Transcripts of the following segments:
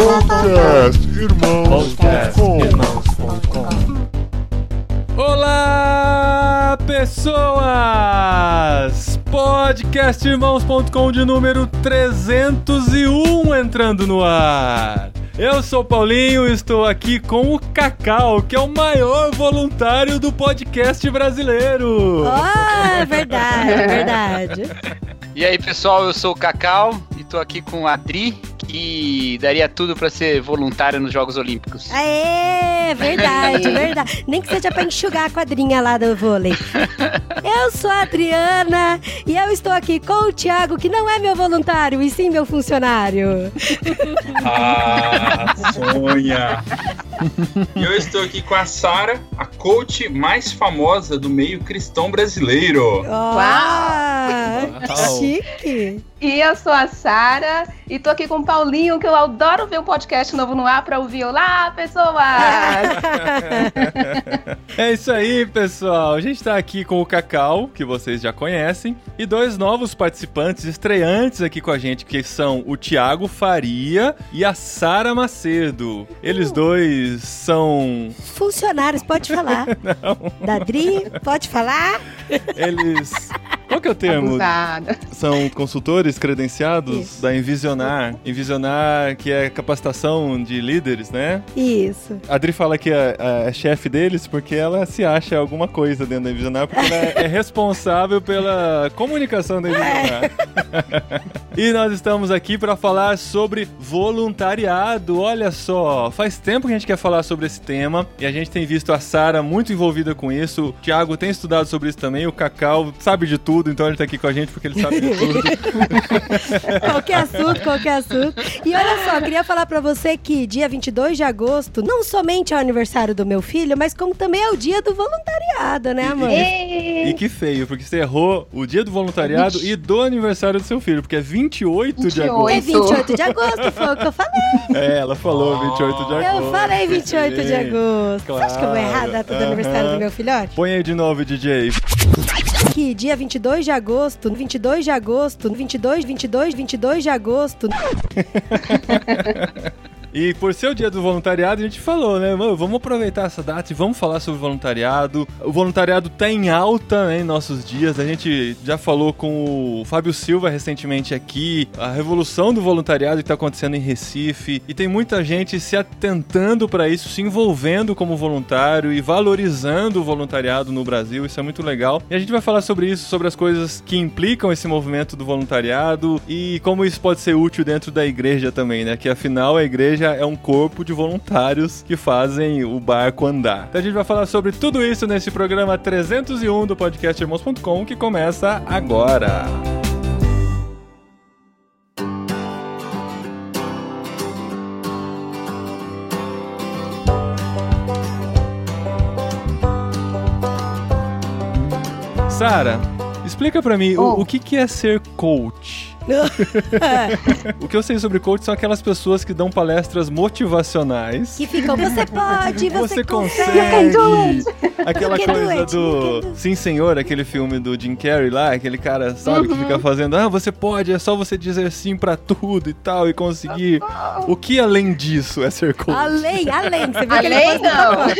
Podcast Irmãos.com Olá, pessoas! Podcastirmãos.com de número 301 entrando no ar. Eu sou o Paulinho e estou aqui com o Cacau, que é o maior voluntário do podcast brasileiro. Ah, é verdade, é verdade. E aí, pessoal, eu sou o Cacau e tô aqui com a Adri, que daria tudo pra ser voluntária nos Jogos Olímpicos. Aê, verdade, verdade. Nem que seja pra enxugar a quadrinha lá do vôlei. Eu sou a Adriana e eu estou aqui com o Thiago, que não é meu voluntário, e sim meu funcionário. Ah, sonha! E eu estou aqui com a Sara, a coach mais famosa do meio cristão brasileiro. Uau! Uau. Chique! E eu sou a Sara e tô aqui com o Paulinho, que eu adoro ver um podcast novo no ar pra ouvir. Olá, pessoas! É isso aí, pessoal. A gente tá aqui com o Cacau, que vocês já conhecem, e dois novos participantes estreantes aqui com a gente, que são o Thiago Faria e a Sara Macedo. Eles dois são. Funcionários, pode falar. Dadri, pode falar? Eles. Qual que é o termo? Abusada. São consultores credenciados Isso. da Envisionar. Envisionar, que é capacitação de líderes, né? Isso. A Adri fala que é, é chefe deles porque ela se acha alguma coisa dentro da Envisionar, porque ela é responsável pela comunicação da Envisionar. e nós estamos aqui para falar sobre voluntariado. Olha só, faz tempo que a gente quer falar sobre esse tema e a gente tem visto a Sara muito envolvida com isso. O Thiago tem estudado sobre isso também. O Cacau sabe de tudo, então ele tá aqui com a gente porque ele sabe de tudo. Qualquer assunto, qualquer assunto. E olha só, queria falar pra você que dia 22 de agosto não somente é o aniversário do meu filho, mas como também é o dia do voluntariado, né, amor? E que feio, porque você errou o dia do voluntariado e do aniversário do seu filho, porque é 28, de 28. agosto. É 28 de agosto, foi o que eu falei. É, ela falou 28 de agosto. Eu falei 28 de agosto. Você acha que eu vou errar a data do Claro, aniversário aham. do meu filhote? Põe aí de novo, DJ. Que dia 22 de agosto, 22 de agosto, 22, 22, 22 de agosto. E por ser o dia do voluntariado, a gente falou, né? Mano, vamos aproveitar essa data e vamos falar sobre voluntariado. O voluntariado tá em alta né, em nossos dias. A gente já falou com o Fábio Silva recentemente aqui, a revolução do voluntariado que tá acontecendo em Recife. E tem muita gente se atentando para isso, se envolvendo como voluntário e valorizando o voluntariado no Brasil. Isso é muito legal. E a gente vai falar sobre isso, sobre as coisas que implicam esse movimento do voluntariado e como isso pode ser útil dentro da igreja também, né? Que afinal a igreja é um corpo de voluntários que fazem o barco andar. Então a gente vai falar sobre tudo isso nesse programa 301 do podcast Irmãos.com que começa agora. Sara, explica pra mim o, Oh. o que, que é ser coach. O que eu sei sobre coach são aquelas pessoas que dão palestras motivacionais. Que ficam, você pode, você, Você consegue. consegue! Aquela You can do coisa do do. Sim Senhor, aquele filme do Jim Carrey lá, aquele cara, sabe, que fica fazendo, ah, você pode, é só você dizer sim pra tudo e tal, e conseguir. O que além disso é ser coach? Além, além. Você viu que ele Além, no não. né?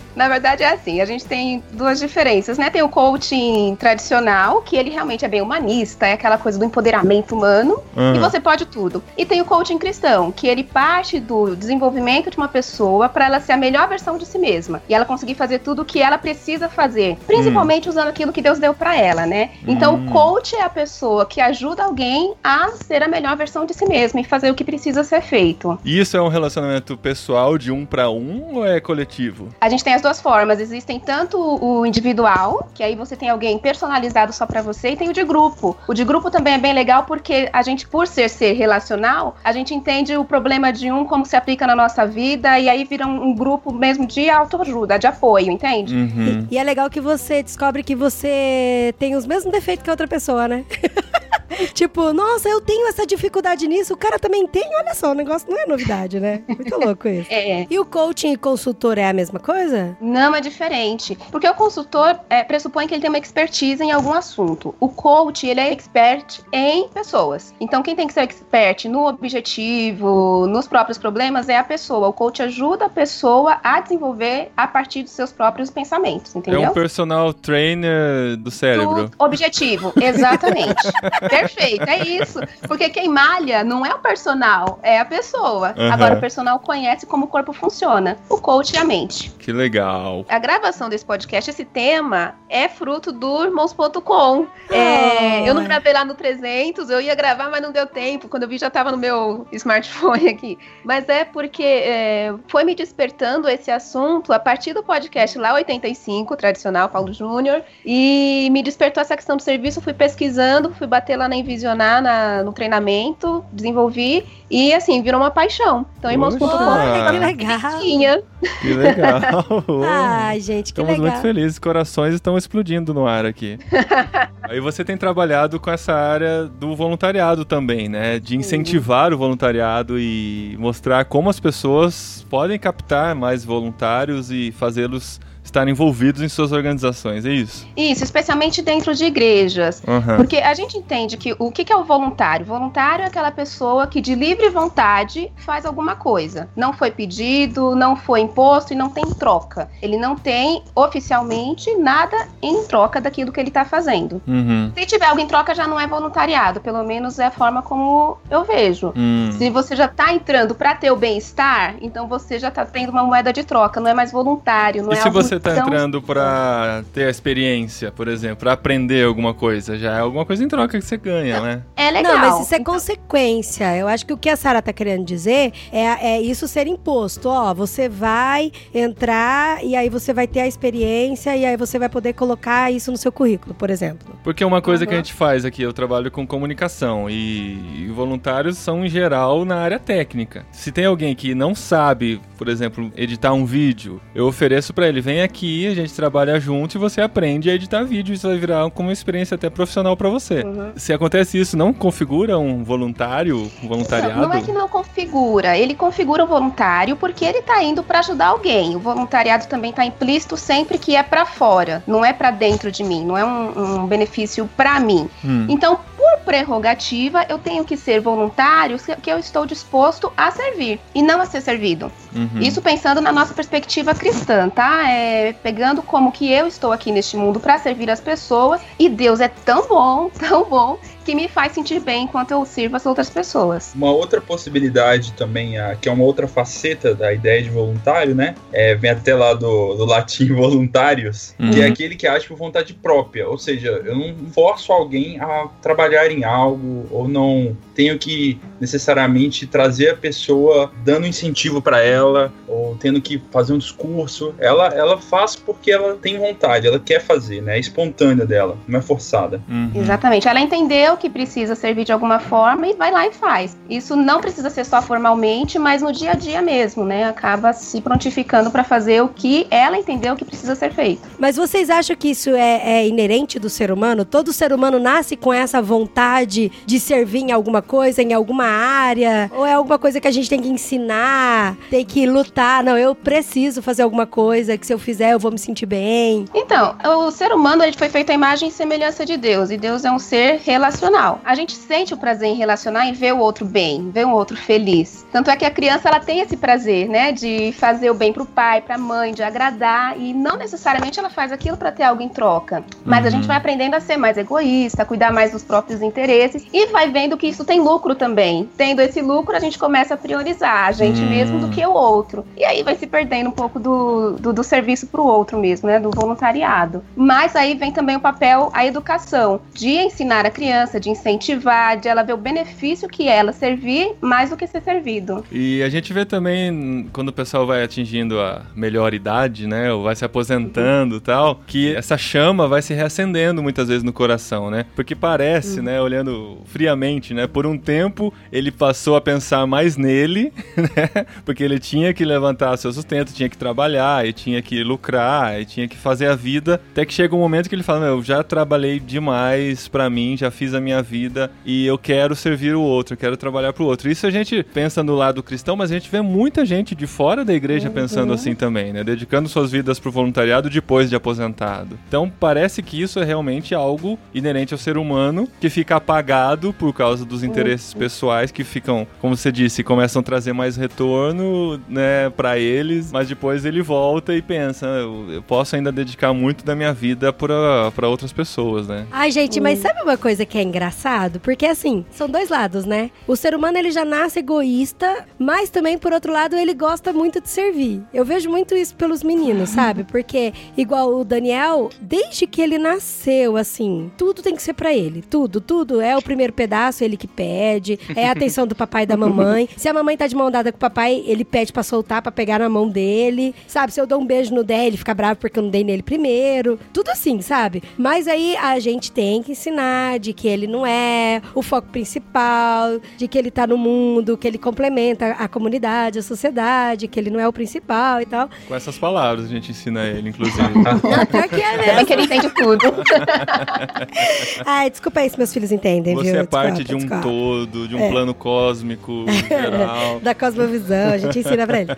Na verdade é assim, a gente tem duas diferenças, né? Tem o coaching tradicional, que ele realmente é bem humanista, é aquela coisa do empoderamento humano, Ah. e você pode tudo. E tem o coaching cristão, que ele parte do desenvolvimento de uma pessoa para ela ser a melhor versão de si mesma, e ela conseguir fazer tudo o que ela precisa fazer, principalmente usando aquilo que Deus deu para ela, né? Então Hum. o coach é a pessoa que ajuda alguém a ser a melhor versão de si mesma e fazer o que precisa ser feito. E Isso é um relacionamento pessoal de um pra um ou é coletivo? A gente tem as duas formas. Existem tanto o individual, que aí você tem alguém personalizado só pra você, e tem o de grupo. O de grupo também é bem legal porque a gente, por ser ser relacional, a gente entende o problema de um como se aplica na nossa vida e aí vira um, um grupo mesmo de autoajuda, de apoio, entende? Uhum. E é legal que você descobre que você tem os mesmos defeitos que a outra pessoa, né? tipo, nossa, eu tenho essa dificuldade nisso, o cara também tem, olha só, o negócio não é novidade, né? Muito louco isso. É. E o coaching e consultor é a mesma coisa? Não é diferente. Porque o consultor é, pressupõe que ele tem uma expertise em algum assunto. O coach, ele é expert em pessoas. Então, quem tem que ser expert no objetivo, nos próprios problemas, é a pessoa. O coach ajuda a pessoa a desenvolver a partir dos seus próprios pensamentos, entendeu? É um personal trainer do cérebro. Do objetivo, exatamente. Perfeito, é isso. Porque quem malha não é o personal, é a pessoa. Uhum. Agora, o personal conhece como o corpo funciona. O coach é a mente. Que legal. A gravação desse podcast, esse tema, é fruto do irmãos.com. É, eu não gravei lá no 300, eu ia gravar, mas não deu tempo. Quando eu vi, já tava no meu smartphone aqui. Mas é porque é, foi me despertando esse assunto a partir do podcast lá 85, tradicional, Paulo Júnior, e me despertou essa questão do serviço. Fui pesquisando, fui bater lá na Envisionar, na, no treinamento, desenvolvi, e assim, virou uma paixão. Então, irmãos.com Poxa, que legal. tinha. Que legal. Ai, gente, que Estamos legal. muito felizes, corações estão explodindo no ar aqui. Aí você tem trabalhado com essa área do voluntariado também, né? De incentivar o voluntariado e mostrar como as pessoas podem captar mais voluntários e fazê-los estarem envolvidos em suas organizações, é isso? Isso, especialmente dentro de igrejas. Aham. Porque a gente entende que o que é o voluntário? Voluntário é aquela pessoa que de livre vontade faz alguma coisa. Não foi pedido, não foi imposto e não tem troca. Ele não tem oficialmente nada em troca daquilo que ele está fazendo. Uhum. Se tiver algo em troca, já não é voluntariado. Pelo menos é a forma como eu vejo. Hum. Se você já está entrando para ter o bem-estar, então você já está tendo uma moeda de troca. Não é mais voluntário. Não E é se algo você tá tão- entrando pra ter a experiência, por exemplo, pra aprender alguma coisa, já é alguma coisa em troca que você ganha, né? É legal. Não, mas isso é consequência. Eu acho que o que a Sara tá querendo dizer é, é isso ser imposto. Ó, você vai entrar e aí você vai ter a experiência e aí você vai poder colocar isso no seu currículo, por exemplo. Porque uma coisa que a Uhum. gente faz aqui, eu trabalho com comunicação e, e voluntários são em geral na área técnica. Se tem alguém que não sabe, por exemplo, editar um vídeo, eu ofereço pra ele, vem aqui, a gente trabalha junto e você aprende a editar vídeo, isso vai virar como uma experiência até profissional pra você. Uhum. Se acontece isso, não configura um voluntário, um voluntariado? Não, não é que não configura, ele configura o voluntário porque ele tá indo para ajudar alguém. O voluntariado também tá implícito sempre que é para fora, não é para dentro de mim, não é um, um benefício para mim. Hum. Então, por prerrogativa, eu tenho que ser voluntário que eu estou disposto a servir e não a ser servido. Uhum. Isso pensando na nossa perspectiva cristã, tá? É, pegando como que eu estou aqui neste mundo para servir as pessoas e Deus é tão bom, tão bom, que me faz sentir bem enquanto eu sirvo as outras pessoas. Uma outra possibilidade também, ah, que é uma outra faceta da ideia de voluntário, né? É, vem até lá do, do latim voluntários, que é Uhum. aquele que age por vontade própria. Ou seja, eu não forço alguém a trabalhar em algo, ou não tenho que necessariamente trazer a pessoa dando incentivo para ela, ou tendo que fazer um discurso. Ela, ela faz porque ela tem vontade, ela quer fazer, né? É espontânea dela, não é forçada. Uhum. Exatamente. Ela entendeu que precisa servir de alguma forma e vai lá e faz. Isso não precisa ser só formalmente, mas no dia a dia mesmo, né? Acaba se prontificando para fazer o que ela entendeu que precisa ser feito. Mas vocês acham que isso é, é inerente do ser humano? Todo ser humano nasce com essa vontade de servir em alguma coisa, em alguma área? Ou é alguma coisa que a gente tem que ensinar, tem que lutar? Não, eu preciso fazer alguma coisa que se eu fizer eu vou me sentir bem. Então, o ser humano ele foi feito à imagem e semelhança de Deus, e Deus é um ser relacional. A gente sente o prazer em relacionar e ver o outro bem, ver o outro feliz. Tanto é que a criança ela tem esse prazer, né, de fazer o bem pro pai, pra mãe, de agradar, e não necessariamente ela faz aquilo para ter algo em troca. Mas a Uhum. gente vai aprendendo a ser mais egoísta, a cuidar mais dos próprios interesses e vai vendo que isso tem lucro também. Tendo esse lucro, a gente começa a priorizar a gente Hum. mesmo do que o outro. E aí vai se perdendo um pouco do, do, do serviço pro outro mesmo, né? Do voluntariado. Mas aí vem também o papel, a educação, de ensinar a criança, de incentivar, de ela ver o benefício que ela servir mais do que ser servido. E a gente vê também, quando o pessoal vai atingindo a melhor idade, né, ou vai se aposentando e tal, que essa chama vai se reacendendo muitas vezes no coração, né? Porque parece, né, olhando friamente, né, por um tempo ele passou a pensar mais nele, né, porque ele tinha que levantar levantar seu sustento, tinha que trabalhar, e tinha que lucrar, e tinha que fazer a vida. Até que chega um momento que ele fala: Meu, eu já trabalhei demais pra mim, já fiz a minha vida e eu quero servir o outro, eu quero trabalhar pro outro. Isso a gente pensa no lado cristão, mas a gente vê muita gente de fora da igreja pensando assim também, né? Dedicando suas vidas pro voluntariado depois de aposentado. Então parece que isso é realmente algo inerente ao ser humano que fica apagado por causa dos interesses pessoais que ficam, como você disse, começam a trazer mais retorno, né, para eles, mas depois ele volta e pensa, eu, eu posso ainda dedicar muito da minha vida para outras pessoas, né? Ai, gente, mas sabe uma coisa que é engraçado? Porque assim, são dois lados, né? O ser humano ele já nasce egoísta, mas também por outro lado ele gosta muito de servir. Eu vejo muito isso pelos meninos, sabe? Porque igual o Daniel, desde que ele nasceu, assim, tudo tem que ser para ele, tudo, tudo é o primeiro pedaço, ele que pede, é a atenção do papai e da mamãe. Se a mamãe tá de mão dada com o papai, ele pede para soltar para pegar na mão dele, sabe? Se eu dou um beijo no Dé, ele fica bravo porque eu não dei nele primeiro. Tudo assim, sabe? Mas aí a gente tem que ensinar de que ele não é o foco principal, de que ele tá no mundo, que ele complementa a comunidade, a sociedade, que ele não é o principal e tal. Com essas palavras a gente ensina ele, inclusive. Não, pior que é mesmo. que ele entende tudo. Ai, desculpa aí se meus filhos entendem, Você viu? é parte Desculpa, de um desculpa. todo, de um É. plano cósmico geral. da cosmovisão, a gente ensina pra ele.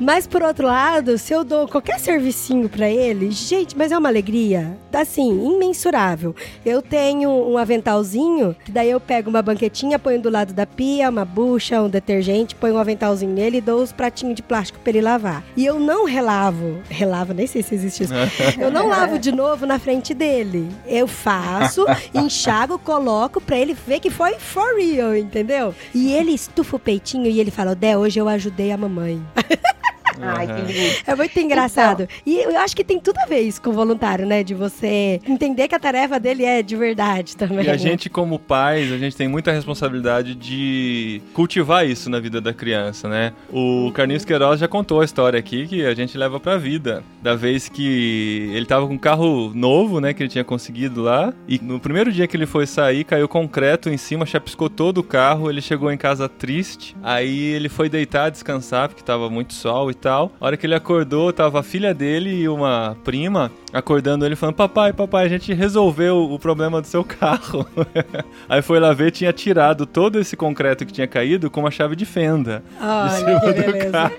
Mas por outro lado, se eu dou qualquer servicinho pra ele, gente, mas é uma alegria, assim, imensurável. Eu tenho um aventalzinho, que daí eu pego uma banquetinha, ponho do lado da pia, uma bucha, um detergente, ponho um aventalzinho nele e dou os pratinhos de plástico pra ele lavar. E eu não relavo, relavo, nem sei se existe isso. Eu não lavo de novo na frente dele. Eu faço, enxago, coloco pra ele ver que foi for real, entendeu? E ele estufa o peitinho e ele fala: Odé, hoje eu ajudei a mamãe. Ai, que lindo. É muito engraçado. E eu acho que tem tudo a ver isso com o voluntário, né? De você entender que a tarefa dele é de verdade também. E a gente, como pais, a gente tem muita responsabilidade de cultivar isso na vida da criança, né? O Carlinhos Queiroz já contou a história aqui que a gente leva pra vida. Da vez que ele tava com um carro novo, né? Que ele tinha conseguido lá. E no primeiro dia que ele foi sair, caiu concreto em cima, chapiscou todo o carro. Ele chegou em casa triste. Aí ele foi deitar, descansar, porque tava muito sol e tal. A hora que ele acordou, tava a filha dele e uma prima acordando ele falando: Papai, papai, a gente resolveu o problema do seu carro. Aí foi lá ver, tinha tirado todo esse concreto que tinha caído com uma chave de fenda de Olha cima que do beleza. carro.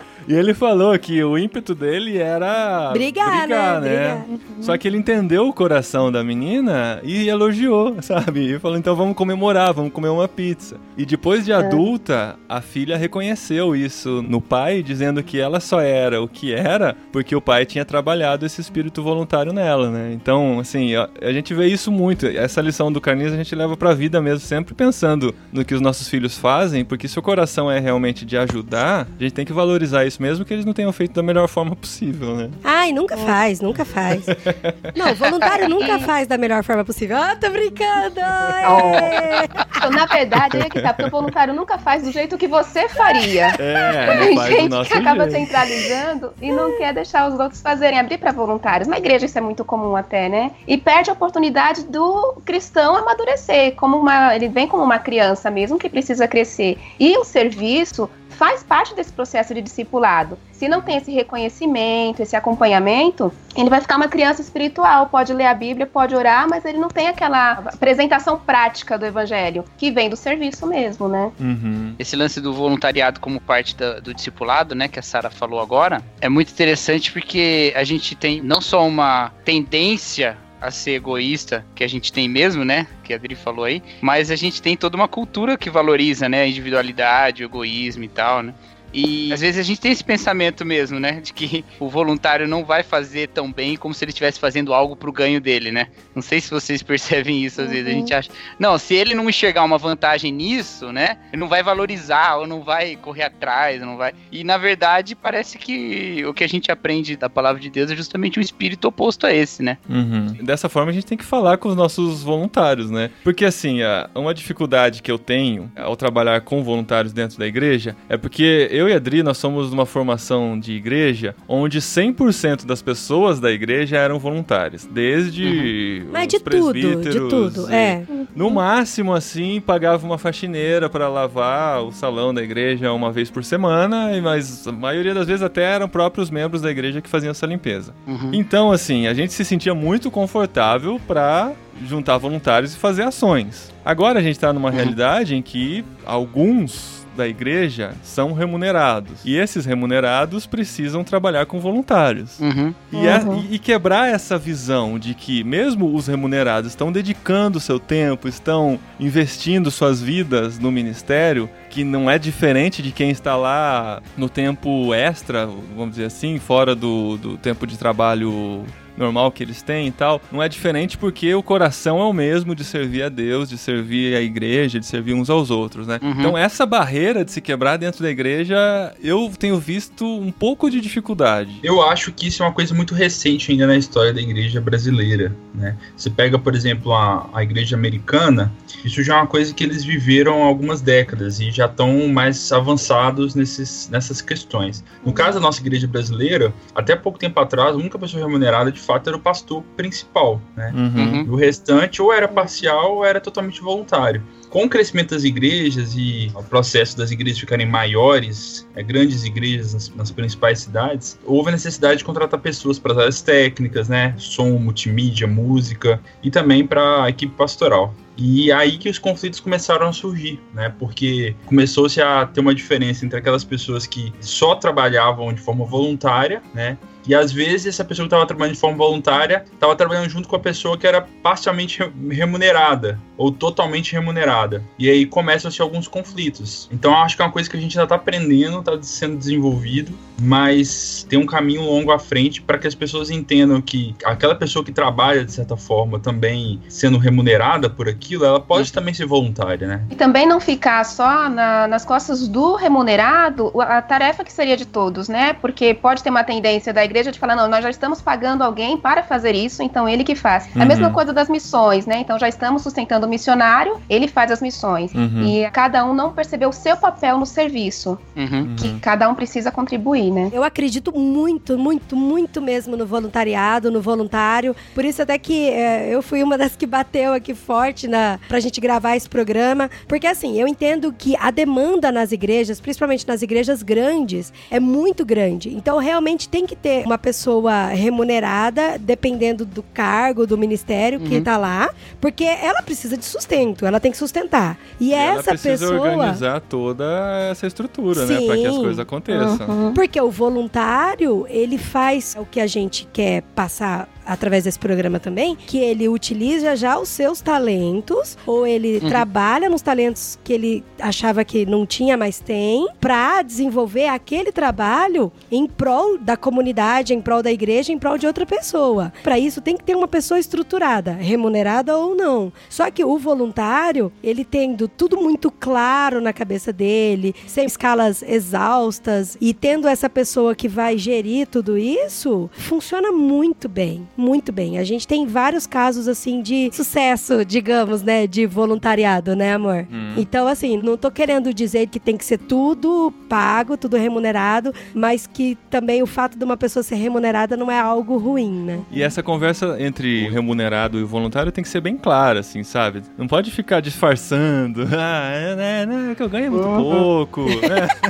E ele falou que o ímpeto dele era Brigar, né? Brigar. Só que ele entendeu o coração da menina e elogiou, sabe? E falou: então vamos comemorar, vamos comer uma pizza. E depois de adulta, a filha reconheceu isso no pai, dizendo que ela só era o que era porque o pai tinha trabalhado esse espírito voluntário nela, né? Então, assim, a, a gente vê isso muito. Essa lição do Carlinhos a gente leva pra vida mesmo, sempre pensando no que os nossos filhos fazem, porque se o coração é realmente de ajudar, a gente tem que valorizar isso mesmo que eles não tenham feito da melhor forma possível, né? Ai, nunca faz, nunca faz. Não, voluntário nunca faz da melhor forma possível. Ah, tô brincando! É. Então, na verdade, é que tá, porque o voluntário nunca faz do jeito que você faria. É, Tem gente nosso que acaba jeito. centralizando e não quer deixar os outros fazerem, abrir para voluntários. Na igreja isso é muito comum até, né? E perde a oportunidade do cristão amadurecer, como uma, ele vem como uma criança mesmo que precisa crescer. E o serviço faz parte desse processo de discipulado. Se não tem esse reconhecimento, esse acompanhamento, ele vai ficar uma criança espiritual, pode ler a Bíblia, pode orar, mas ele não tem aquela apresentação prática do evangelho, que vem do serviço mesmo, né? Uhum. Esse lance do voluntariado como parte da- do discipulado, né, que a Sara falou agora, é muito interessante porque a gente tem não só uma tendência a ser egoísta, que a gente tem mesmo, né, que a Adri falou aí, mas a gente tem toda uma cultura que valoriza, né, a individualidade, o egoísmo e tal, né. E às vezes a gente tem esse pensamento mesmo, né? De que o voluntário não vai fazer tão bem como se ele estivesse fazendo algo pro ganho dele, né? Não sei se vocês percebem isso, às vezes a gente acha. Não, se ele não enxergar uma vantagem nisso, né? Ele não vai valorizar, ou não vai correr atrás, não vai. E na verdade, parece que o que a gente aprende da palavra de Deus é justamente o espírito oposto a esse, né? Uhum. Dessa forma a gente tem que falar com os nossos voluntários, né? Porque assim, uma dificuldade que eu tenho ao trabalhar com voluntários dentro da igreja é porque eu e a Adri, nós somos uma formação de igreja onde 100% das pessoas da igreja eram voluntárias. Desde. Mas de tudo, de tudo, e, é. No máximo, assim, pagava uma faxineira para lavar o salão da igreja uma vez por semana, mas a maioria das vezes até eram próprios membros da igreja que faziam essa limpeza. Uhum. Então, assim, a gente se sentia muito confortável para juntar voluntários e fazer ações. Agora a gente está numa realidade em que alguns da igreja são remunerados. E esses remunerados precisam trabalhar com voluntários. Uhum. E, é- e- e quebrar essa visão de que mesmo os remunerados estão dedicando seu tempo, estão investindo suas vidas no ministério, que não é diferente de quem está lá no tempo extra, vamos dizer assim, fora do, do tempo de trabalho normal que eles têm e tal, não é diferente porque o coração é o mesmo de servir a Deus, de servir a igreja, de servir uns aos outros, né? Uhum. Então essa barreira de se quebrar dentro da igreja, eu tenho visto um pouco de dificuldade. Eu acho que isso é uma coisa muito recente ainda na história da igreja brasileira, né? Você pega, por exemplo, a, a igreja americana, isso já é uma coisa que eles viveram há algumas décadas e já estão mais avançados nesses, nessas questões. No caso da nossa igreja brasileira, até pouco tempo atrás, a única pessoa remunerada de fato era o pastor principal, né? Uhum. Uhum. O restante ou era parcial ou era totalmente voluntário. Com o crescimento das igrejas e o processo das igrejas ficarem maiores, é, grandes igrejas nas, nas principais cidades, houve a necessidade de contratar pessoas para as áreas técnicas, né? Som, multimídia, música e também para a equipe pastoral. E aí que os conflitos começaram a surgir, né? Porque começou-se a ter uma diferença entre aquelas pessoas que só trabalhavam de forma voluntária, né? E às vezes essa pessoa que estava trabalhando de forma voluntária estava trabalhando junto com a pessoa que era parcialmente re- remunerada ou totalmente remunerada. E aí começam-se alguns conflitos. Então acho que é uma coisa que a gente ainda está aprendendo, está sendo desenvolvido, mas tem um caminho longo à frente para que as pessoas entendam que aquela pessoa que trabalha de certa forma também sendo remunerada por aquilo, ela pode também ser voluntária, né? E também não ficar só na- nas costas do remunerado a tarefa que seria de todos, né? Porque pode ter uma tendência da igreja de falar, não, nós já estamos pagando alguém para fazer isso, então ele que faz. Uhum. A mesma coisa das missões, né? Então já estamos sustentando o missionário, ele faz as missões. Uhum. E cada um não percebeu o seu papel no serviço, Uhum. que cada um precisa contribuir, né? Eu acredito muito, muito, muito mesmo no voluntariado, no voluntário. Por isso até que é, eu fui uma das que bateu aqui forte na, pra gente gravar esse programa. Porque assim, eu entendo que a demanda nas igrejas, principalmente nas igrejas grandes, é muito grande. Então realmente tem que ter uma pessoa remunerada, dependendo do cargo, do ministério que Uhum. tá lá. Porque ela precisa de sustento, ela tem que sustentar. E, E ela essa precisa pessoa... organizar toda essa estrutura, né? Para que as Sim. coisas aconteçam. Uhum. Porque o voluntário, ele faz o que a gente quer passar através desse programa também, que ele utiliza já os seus talentos, ou ele Uhum. trabalha nos talentos que ele achava que não tinha, mas tem, para desenvolver aquele trabalho em prol da comunidade, em prol da igreja, em prol de outra pessoa. Para isso tem que ter uma pessoa estruturada, remunerada ou não. Só que o voluntário, ele tendo tudo muito claro na cabeça dele, sem escalas exaustas e tendo essa pessoa que vai gerir tudo isso, funciona muito bem, muito bem. A gente tem vários casos assim de sucesso, digamos, né, de voluntariado, né, amor? Hum. Então, assim, não tô querendo dizer que tem que ser tudo pago, tudo remunerado, mas que também o fato de uma pessoa ser remunerada não é algo ruim, né? E essa conversa entre o remunerado e o voluntário tem que ser bem clara, assim, sabe? Não pode ficar disfarçando. Ah, é, né, né, que eu ganho muito pouco. né?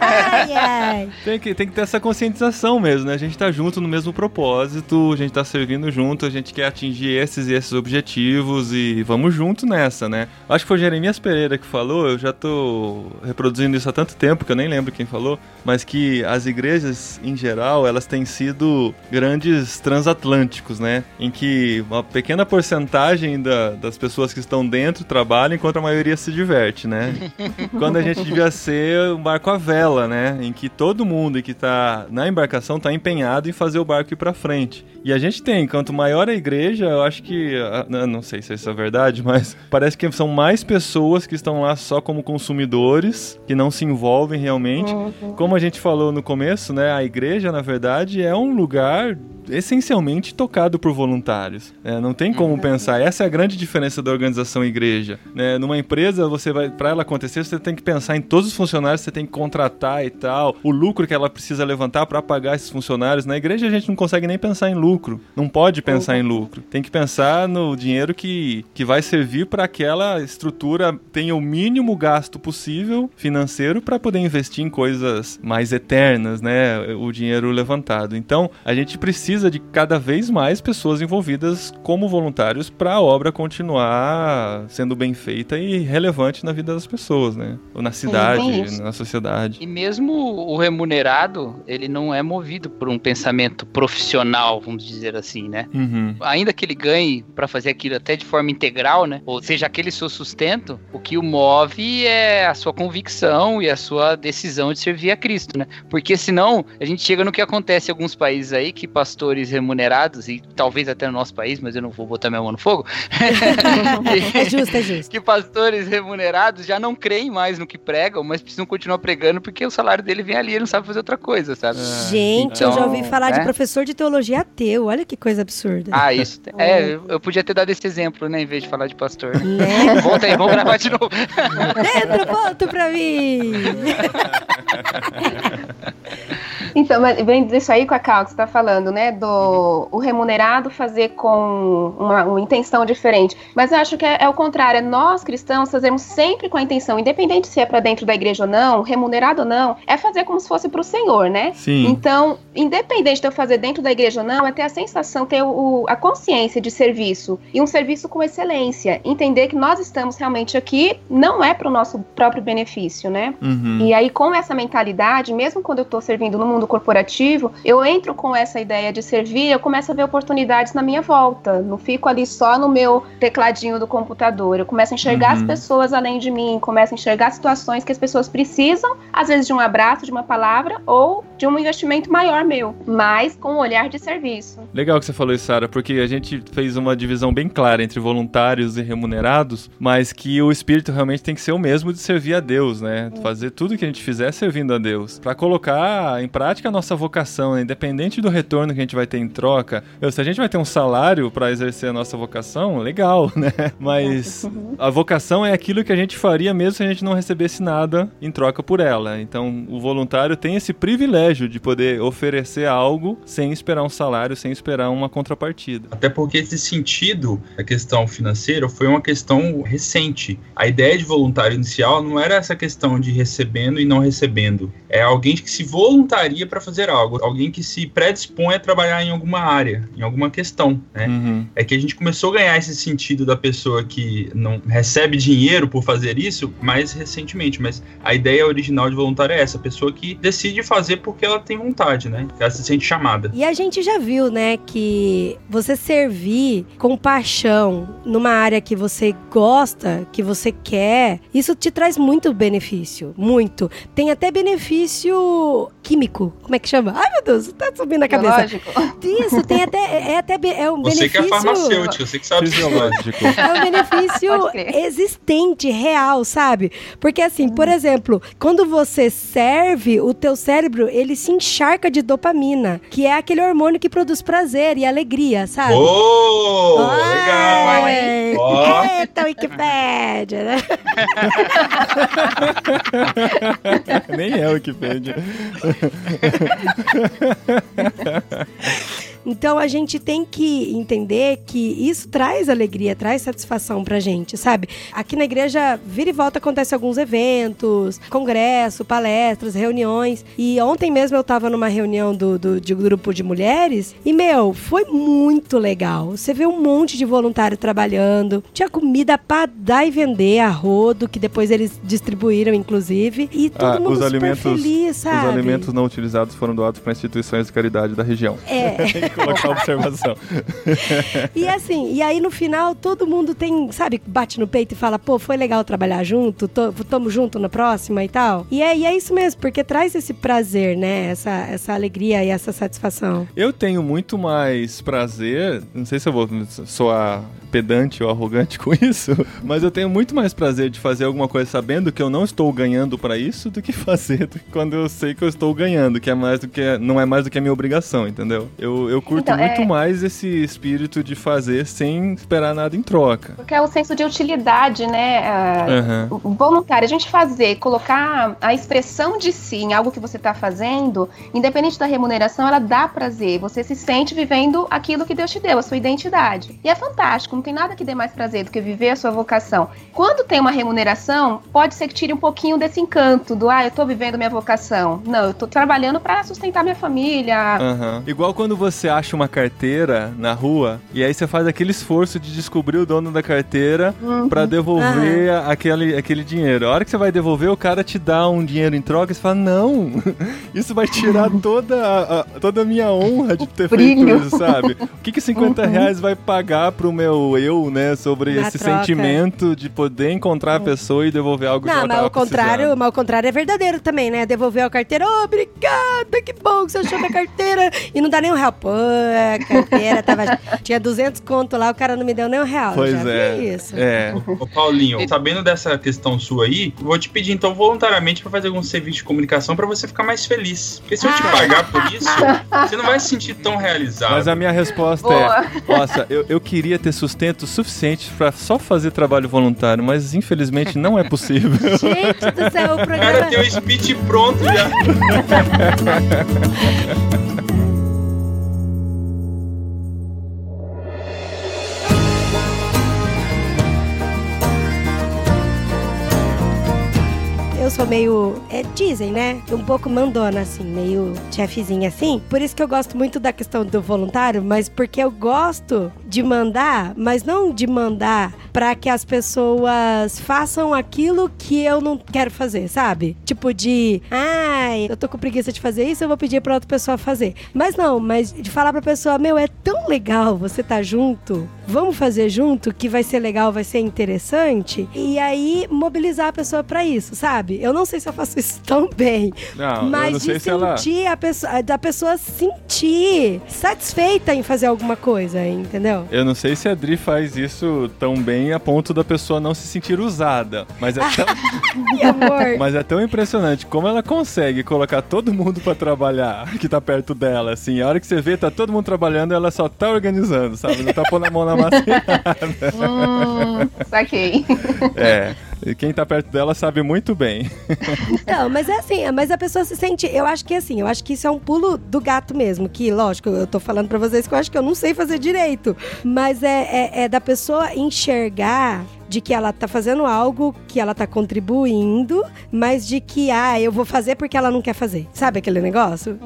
Ai, ai. Tem que, tem que ter essa conscientização mesmo, né? A gente tá junto no mesmo propósito, a gente tá servindo junto, a gente quer atingir esses e esses objetivos e vamos junto nessa, né? Acho que foi Jeremias Pereira que falou, eu já tô reproduzindo isso há tanto tempo que eu nem lembro quem falou, mas que as igrejas, em geral, elas têm sido grandes transatlânticos, né? Em que uma pequena porcentagem da- das pessoas que estão dentro trabalham enquanto a maioria se diverte, né? Quando a gente devia ser um barco à vela, né? Em que todo mundo que tá na embarcação tá empenhado em fazer o barco ir pra frente. E a gente tem, quanto maior a igreja, eu acho que. ah, não- Não sei se isso é verdade, mas parece que são mais pessoas que estão lá só como consumidores, que não se envolvem realmente. Como a gente falou no começo, né? A igreja, na verdade, é um lugar essencialmente tocado por voluntários. É, não tem como pensar. Essa é a grande diferença da organização igreja. Né? Numa empresa, você vai, para ela acontecer, você tem que pensar em todos os funcionários, você tem que contratar e tal, o lucro que ela precisa levantar para pagar esses funcionários. Na igreja a gente não consegue nem pensar em lucro, não pode pensar em lucro. Tem que pensar no dinheiro que, que vai servir para aquela estrutura tenha o mínimo gasto possível financeiro para poder investir em coisas mais eternas, né? O dinheiro levantado. Então, a gente precisa de cada vez mais pessoas envolvidas como voluntários para a obra continuar sendo bem feita e relevante na vida das pessoas, né? Ou na cidade, na sociedade. E mesmo o remunerado, ele não é movido por um pensamento profissional, vamos dizer assim, né? Uhum. Ainda que ele ganhe para fazer aquilo até de forma integral, né? Ou seja, aquele seu sustento, o que o move é a sua convicção e a sua decisão de servir a Cristo, né? Porque senão a gente chega no que acontece em alguns países aí, que pastores remunerados, e talvez até no nosso país, mas eu não vou botar minha mão no fogo. é justo, é justo. Que pastores remunerados já não creem mais no que pregam, mas precisam continuar pregando porque o salário dele vem ali, ele não sabe fazer outra coisa, sabe? Gente, Então, eu já ouvi falar de né? Professor de teologia ateu. Olha que coisa absurda. Ah, isso. É, eu- podia ter dado esse exemplo, né, em vez de falar de pastor. né? Volta aí, vamos gravar de novo. Dentro, ponto pra mim! Então, vem disso aí com a Cal que você tá falando, né? Do o remunerado fazer com uma, uma intenção diferente. Mas eu acho que é, é o contrário. É nós, cristãos, fazemos sempre com a intenção, independente se é pra dentro da igreja ou não, remunerado ou não, é fazer como se fosse pro Senhor, né? Sim. Então, independente de eu fazer dentro da igreja ou não, é ter a sensação, ter o, a consciência de serviço e um serviço com excelência. Entender que nós estamos realmente aqui não é para o nosso próprio benefício, né? Uhum. E aí, com essa mentalidade, mesmo quando eu estou servindo no mundo corporativo, eu entro com essa ideia de servir, eu começo a ver oportunidades na minha volta. Não fico ali só no meu tecladinho do computador. Eu começo a enxergar Uhum. as pessoas além de mim, começo a enxergar situações que as pessoas precisam, às vezes de um abraço, de uma palavra ou de um investimento maior meu, mas com um olhar de serviço. Legal que você falou isso, Sara, porque a gente fez uma divisão bem clara entre voluntários e remunerados, mas que o espírito realmente tem que ser o mesmo de servir a Deus, né? Fazer tudo que a gente fizer servindo a Deus. Pra colocar em prática a nossa vocação, né? independente do retorno que a gente vai ter em troca. Eu, se a gente vai ter um salário pra exercer a nossa vocação, legal, né? Mas a vocação é aquilo que a gente faria mesmo se a gente não recebesse nada em troca por ela. Então, o voluntário tem esse privilégio de poder oferecer algo sem esperar um salário, sem esperar uma contrapartida. Até porque esse sentido da questão financeira foi uma questão recente. A ideia de voluntário inicial não era essa questão de recebendo e não recebendo. É alguém que se voluntaria para fazer algo, alguém que se predispõe a trabalhar em alguma área, em alguma questão, né? Uhum. É que a gente começou a ganhar esse sentido da pessoa que não recebe dinheiro por fazer isso mais recentemente, mas a ideia original de voluntário é essa, a pessoa que decide fazer porque ela tem vontade, né? Que ela se sente chamada. E a gente já viu, né, que você servir com paixão numa área que você gosta, que você quer, isso te traz muito benefício. Muito. Tem até benefício químico. Como é que chama? Ai, meu Deus, tá subindo a cabeça. Lógico. Isso, tem até. É, até be- é um Você que benefício. é farmacêutico, você que sabe. Fisiológico. É um benefício existente, real, sabe? Porque assim, por exemplo, quando você serve, o teu cérebro, ele se encharca de dopamina, que é aquele hormônio que produz prazer e alegria, sabe? Oh, legal! Ai, Ó. Eita, Wikipédia, né? Nem é o Wikipedia. Então a gente tem que entender que isso traz alegria, traz satisfação pra gente, sabe? Aqui na igreja, vira e volta acontece alguns eventos, congresso, palestras, reuniões. E ontem mesmo eu tava numa reunião do, do, de grupo de mulheres e, meu, foi muito legal. Você vê um monte de voluntário trabalhando, tinha comida pra dar e vender a rodo, que depois eles distribuíram, inclusive. E todo Ah, mundo os super alimentos, feliz, os sabe? alimentos não utilizados foram doados para instituições de caridade da região. É. Colocar a observação. E assim, e aí no final todo mundo tem, sabe, bate no peito e fala, pô, foi legal trabalhar junto, tamo junto na próxima e tal. E é, e é isso mesmo, porque traz esse prazer, né? Essa, essa alegria e essa satisfação. Eu tenho muito mais prazer, não sei se eu vou soar pedante ou arrogante com isso, mas eu tenho muito mais prazer de fazer alguma coisa sabendo que eu não estou ganhando pra isso do que fazer do que quando eu sei que eu estou ganhando, que é mais do que não é mais do que a minha obrigação, entendeu? Eu, eu curto Então, muito é- mais esse espírito de fazer sem esperar nada em troca. Porque é o senso de utilidade, né? o voluntário, a gente fazer, colocar a expressão de si em algo que você está fazendo, independente da remuneração, ela dá prazer. Você se sente vivendo aquilo que Deus te deu, a sua identidade. E é fantástico, não tem nada que dê mais prazer do que viver a sua vocação. Quando tem uma remuneração, pode ser que tire um pouquinho desse encanto do, ah, eu tô vivendo minha vocação. Não, eu tô trabalhando para sustentar minha família. Aham. Igual quando você acha uma carteira na rua e aí você faz aquele esforço de descobrir o dono da carteira Uhum. pra devolver aquele, aquele dinheiro. A hora que você vai devolver, o cara te dá um dinheiro em troca e você fala: Não, isso vai tirar toda a, a- toda a minha honra de ter feito isso, sabe? O que, que 50 reais vai pagar pro meu eu, né? Sobre Na esse troca. sentimento de poder encontrar a pessoa e devolver algo que Não, ela mas o contrário, mas o contrário é verdadeiro também, né? Devolver a carteira, "Ô, obrigada, que bom que você achou minha carteira. E não dá nem um real. Pô, a carteira tava, tinha 200 conto lá, o cara não me deu nem um real. Pois Já é. isso. É. Ô Paulinho, sabendo dessa questão sua aí, vou te pedir então voluntariamente pra fazer algum serviço de comunicação pra você ficar mais feliz. Porque se eu te Ah. pagar por isso, você não vai se sentir tão realizado. Mas a minha resposta Boa. é: Nossa, eu, eu queria ter sustento suficiente pra só fazer trabalho voluntário, mas infelizmente não é possível. Gente do céu, o O cara programa. tem o speech pronto já. Eu sou meio. É, dizem, né? Um pouco mandona, assim, meio chefezinha assim. Por isso que eu gosto muito da questão do voluntário, mas porque eu gosto de mandar, mas não de mandar pra que as pessoas façam aquilo que eu não quero fazer, sabe? Tipo de. Ai, eu tô com preguiça de fazer isso, eu vou pedir pra outra pessoa fazer. Mas não, mas de falar pra pessoa, meu, é tão legal você tá junto. Vamos fazer junto, que vai ser legal, vai ser interessante. E aí, mobilizar a pessoa pra isso, sabe? Eu não sei se eu faço isso tão bem, Não, mas não de se ela. sentir a pessoa, da pessoa sentir satisfeita em fazer alguma coisa, entendeu? Eu não sei se a Dri faz isso tão bem a ponto da pessoa não se sentir usada. Mas é tão, Ai, amor. mas é tão impressionante como ela consegue colocar todo mundo pra trabalhar que tá perto dela. Assim, a hora que você vê, tá todo mundo trabalhando ela só tá organizando, sabe? Não tá pondo a mão na massa. Hum, saquei. É. Quem tá perto dela sabe muito bem. Então, mas é assim, mas a pessoa se sente. Eu acho que assim, eu acho que isso é um pulo do gato mesmo. Que, lógico, eu tô falando pra vocês que eu acho que eu não sei fazer direito. Mas é, é, é da pessoa enxergar de que ela tá fazendo algo que ela tá contribuindo, mas de que, ah, eu vou fazer porque ela não quer fazer. Sabe aquele negócio?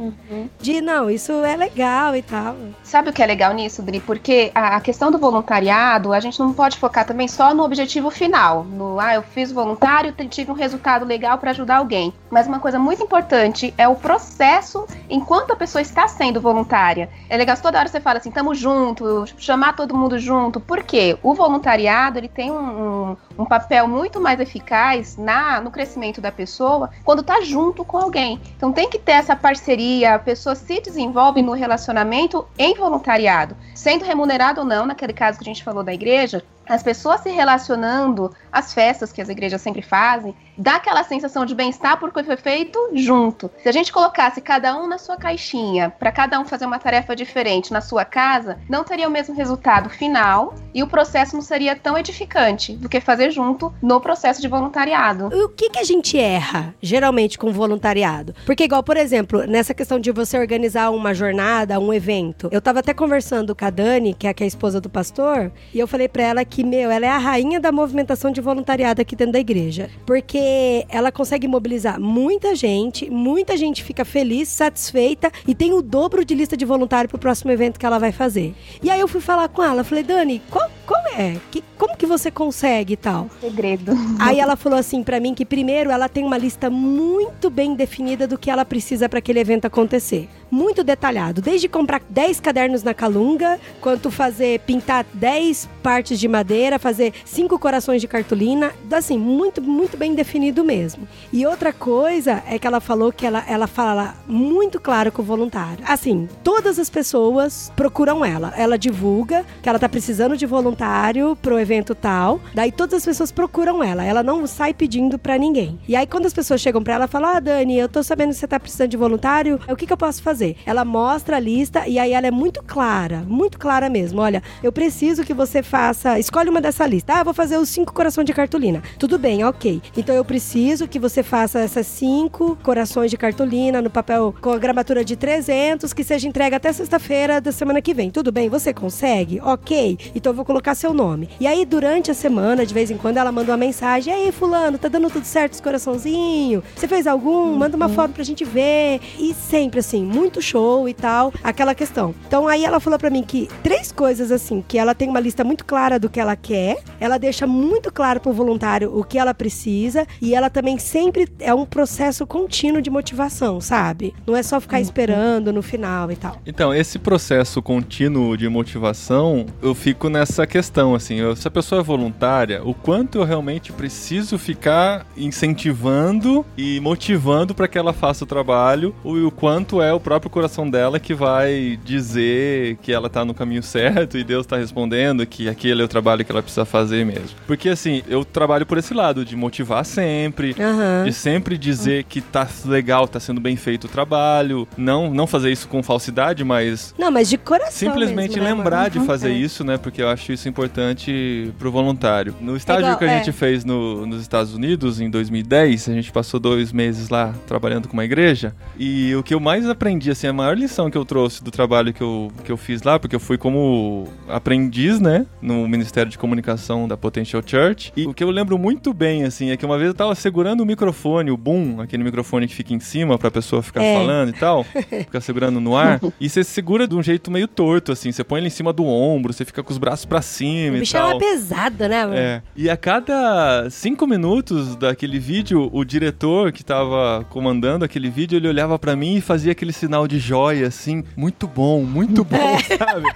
De, não, isso é legal e tal. Sabe o que é legal nisso, Dri? Porque a, a questão do voluntariado, a gente não pode focar também só no objetivo final. No, ah, eu fiz voluntário, tive um resultado legal para ajudar alguém. Mas uma coisa muito importante é o processo enquanto a pessoa está sendo voluntária. É legal toda hora você fala assim, tamo junto, chamar todo mundo junto. Por quê? O voluntariado, ele tem um, um papel muito mais eficaz na, no crescimento da pessoa quando tá junto com alguém. Então tem que ter essa parceria, a pessoa se desenvolve no relacionamento em voluntariado, sendo remunerado ou não, naquele caso que a gente falou da igreja, as pessoas se relacionando, as festas que as igrejas sempre fazem, dá aquela sensação de bem-estar porque foi feito junto. Se a gente colocasse cada um na sua caixinha, para cada um fazer uma tarefa diferente na sua casa, não teria o mesmo resultado final e o processo não seria tão edificante do que fazer junto no processo de voluntariado. O que, que a gente erra, geralmente, com voluntariado? Porque, igual, por exemplo, nessa questão de você organizar uma jornada, um evento, eu tava até conversando com a Dani, que é, é a esposa do pastor, e eu falei pra ela que, meu, ela é a rainha da movimentação de voluntariado aqui dentro da igreja. Porque ela consegue mobilizar muita gente, muita gente fica feliz, satisfeita e tem o dobro de lista de voluntário pro próximo evento que ela vai fazer. E aí eu fui falar com ela, falei, Dani, qual, qual é? Que, como que você consegue e tal? Segredo. Aí ela falou assim pra mim que primeiro ela tem uma lista muito bem definida do que ela precisa pra aquele evento acontecer. Muito detalhado, desde comprar 10 cadernos na Calunga, quanto fazer pintar 10 partes de madeira, fazer cinco corações de cartolina, assim, muito muito bem definido mesmo. E outra coisa é que ela falou que ela ela fala muito claro com o voluntário. Assim, todas as pessoas procuram ela. Ela divulga que ela tá precisando de voluntário pro evento tal. Daí todas as pessoas procuram ela. Ela não sai pedindo pra ninguém. E aí quando as pessoas chegam pra ela, falam: Ah, Dani, eu tô sabendo que você tá precisando de voluntário. O que, que eu posso fazer? Ela mostra a lista e aí ela é muito clara, muito clara mesmo. Olha, eu preciso que você faça. Escolhe uma dessa lista. Ah, eu vou fazer os cinco corações de cartolina. Tudo bem, ok. Então eu preciso que você faça essas cinco corações de cartolina no papel com a gramatura de 300, que seja entregue até sexta-feira da semana que vem. Tudo bem? Você consegue? Ok. Então eu vou colocar seu nome. E aí, durante a semana, de vez em quando, ela manda uma mensagem: E aí, Fulano, tá dando tudo certo esse coraçãozinho? Você fez algum? Manda uma foto pra gente ver. E sempre assim, muito show e tal, aquela questão. Então aí ela falou pra mim que três coisas assim, que ela tem uma lista muito clara do que ela quer, ela deixa muito claro pro voluntário o que ela precisa e ela também sempre é um processo contínuo de motivação, sabe? Não é só ficar esperando no final e tal. Então, esse processo contínuo de motivação, eu fico nessa questão, assim, eu- se a pessoa é voluntária, o quanto eu realmente preciso ficar incentivando e motivando para que ela faça o trabalho, e o quanto é o próprio coração dela que vai dizer que ela tá no caminho certo e Deus tá respondendo que aquele é o trabalho que ela precisa fazer mesmo. Porque assim, eu trabalho por esse lado de motivar sempre, Aham. de sempre dizer que tá legal, tá sendo bem feito o trabalho, não não fazer isso com falsidade, mas Não, mas de coração. simplesmente mesmo, né, lembrar de Uhum. fazer É. isso, né? Porque eu acho isso importante pro voluntário. No estágio igual- que a é. gente fez no- nos Estados Unidos em 2010, a gente passou dois meses lá trabalhando com uma igreja e o que eu mais aprendi, assim, a maior lição que eu trouxe do trabalho que eu, que eu fiz lá, porque eu fui como aprendiz, né? No Ministério de Comunicação da Potential Church e o que eu lembro muito bem, assim, é que uma vez eu tava segurando o microfone, o boom, aquele microfone que fica em cima pra pessoa ficar É. falando e tal, ficar segurando no ar, e você segura de um jeito meio torto, assim, você põe ele em cima do ombro, você fica com os braços pra cima O e bicho é tal. uma pesada, né, amor? É. E a cada cinco minutos daquele vídeo, o diretor que tava comandando aquele vídeo, ele olhava pra mim e fazia aquele sinal de joia, assim, muito bom, muito bom, É. sabe?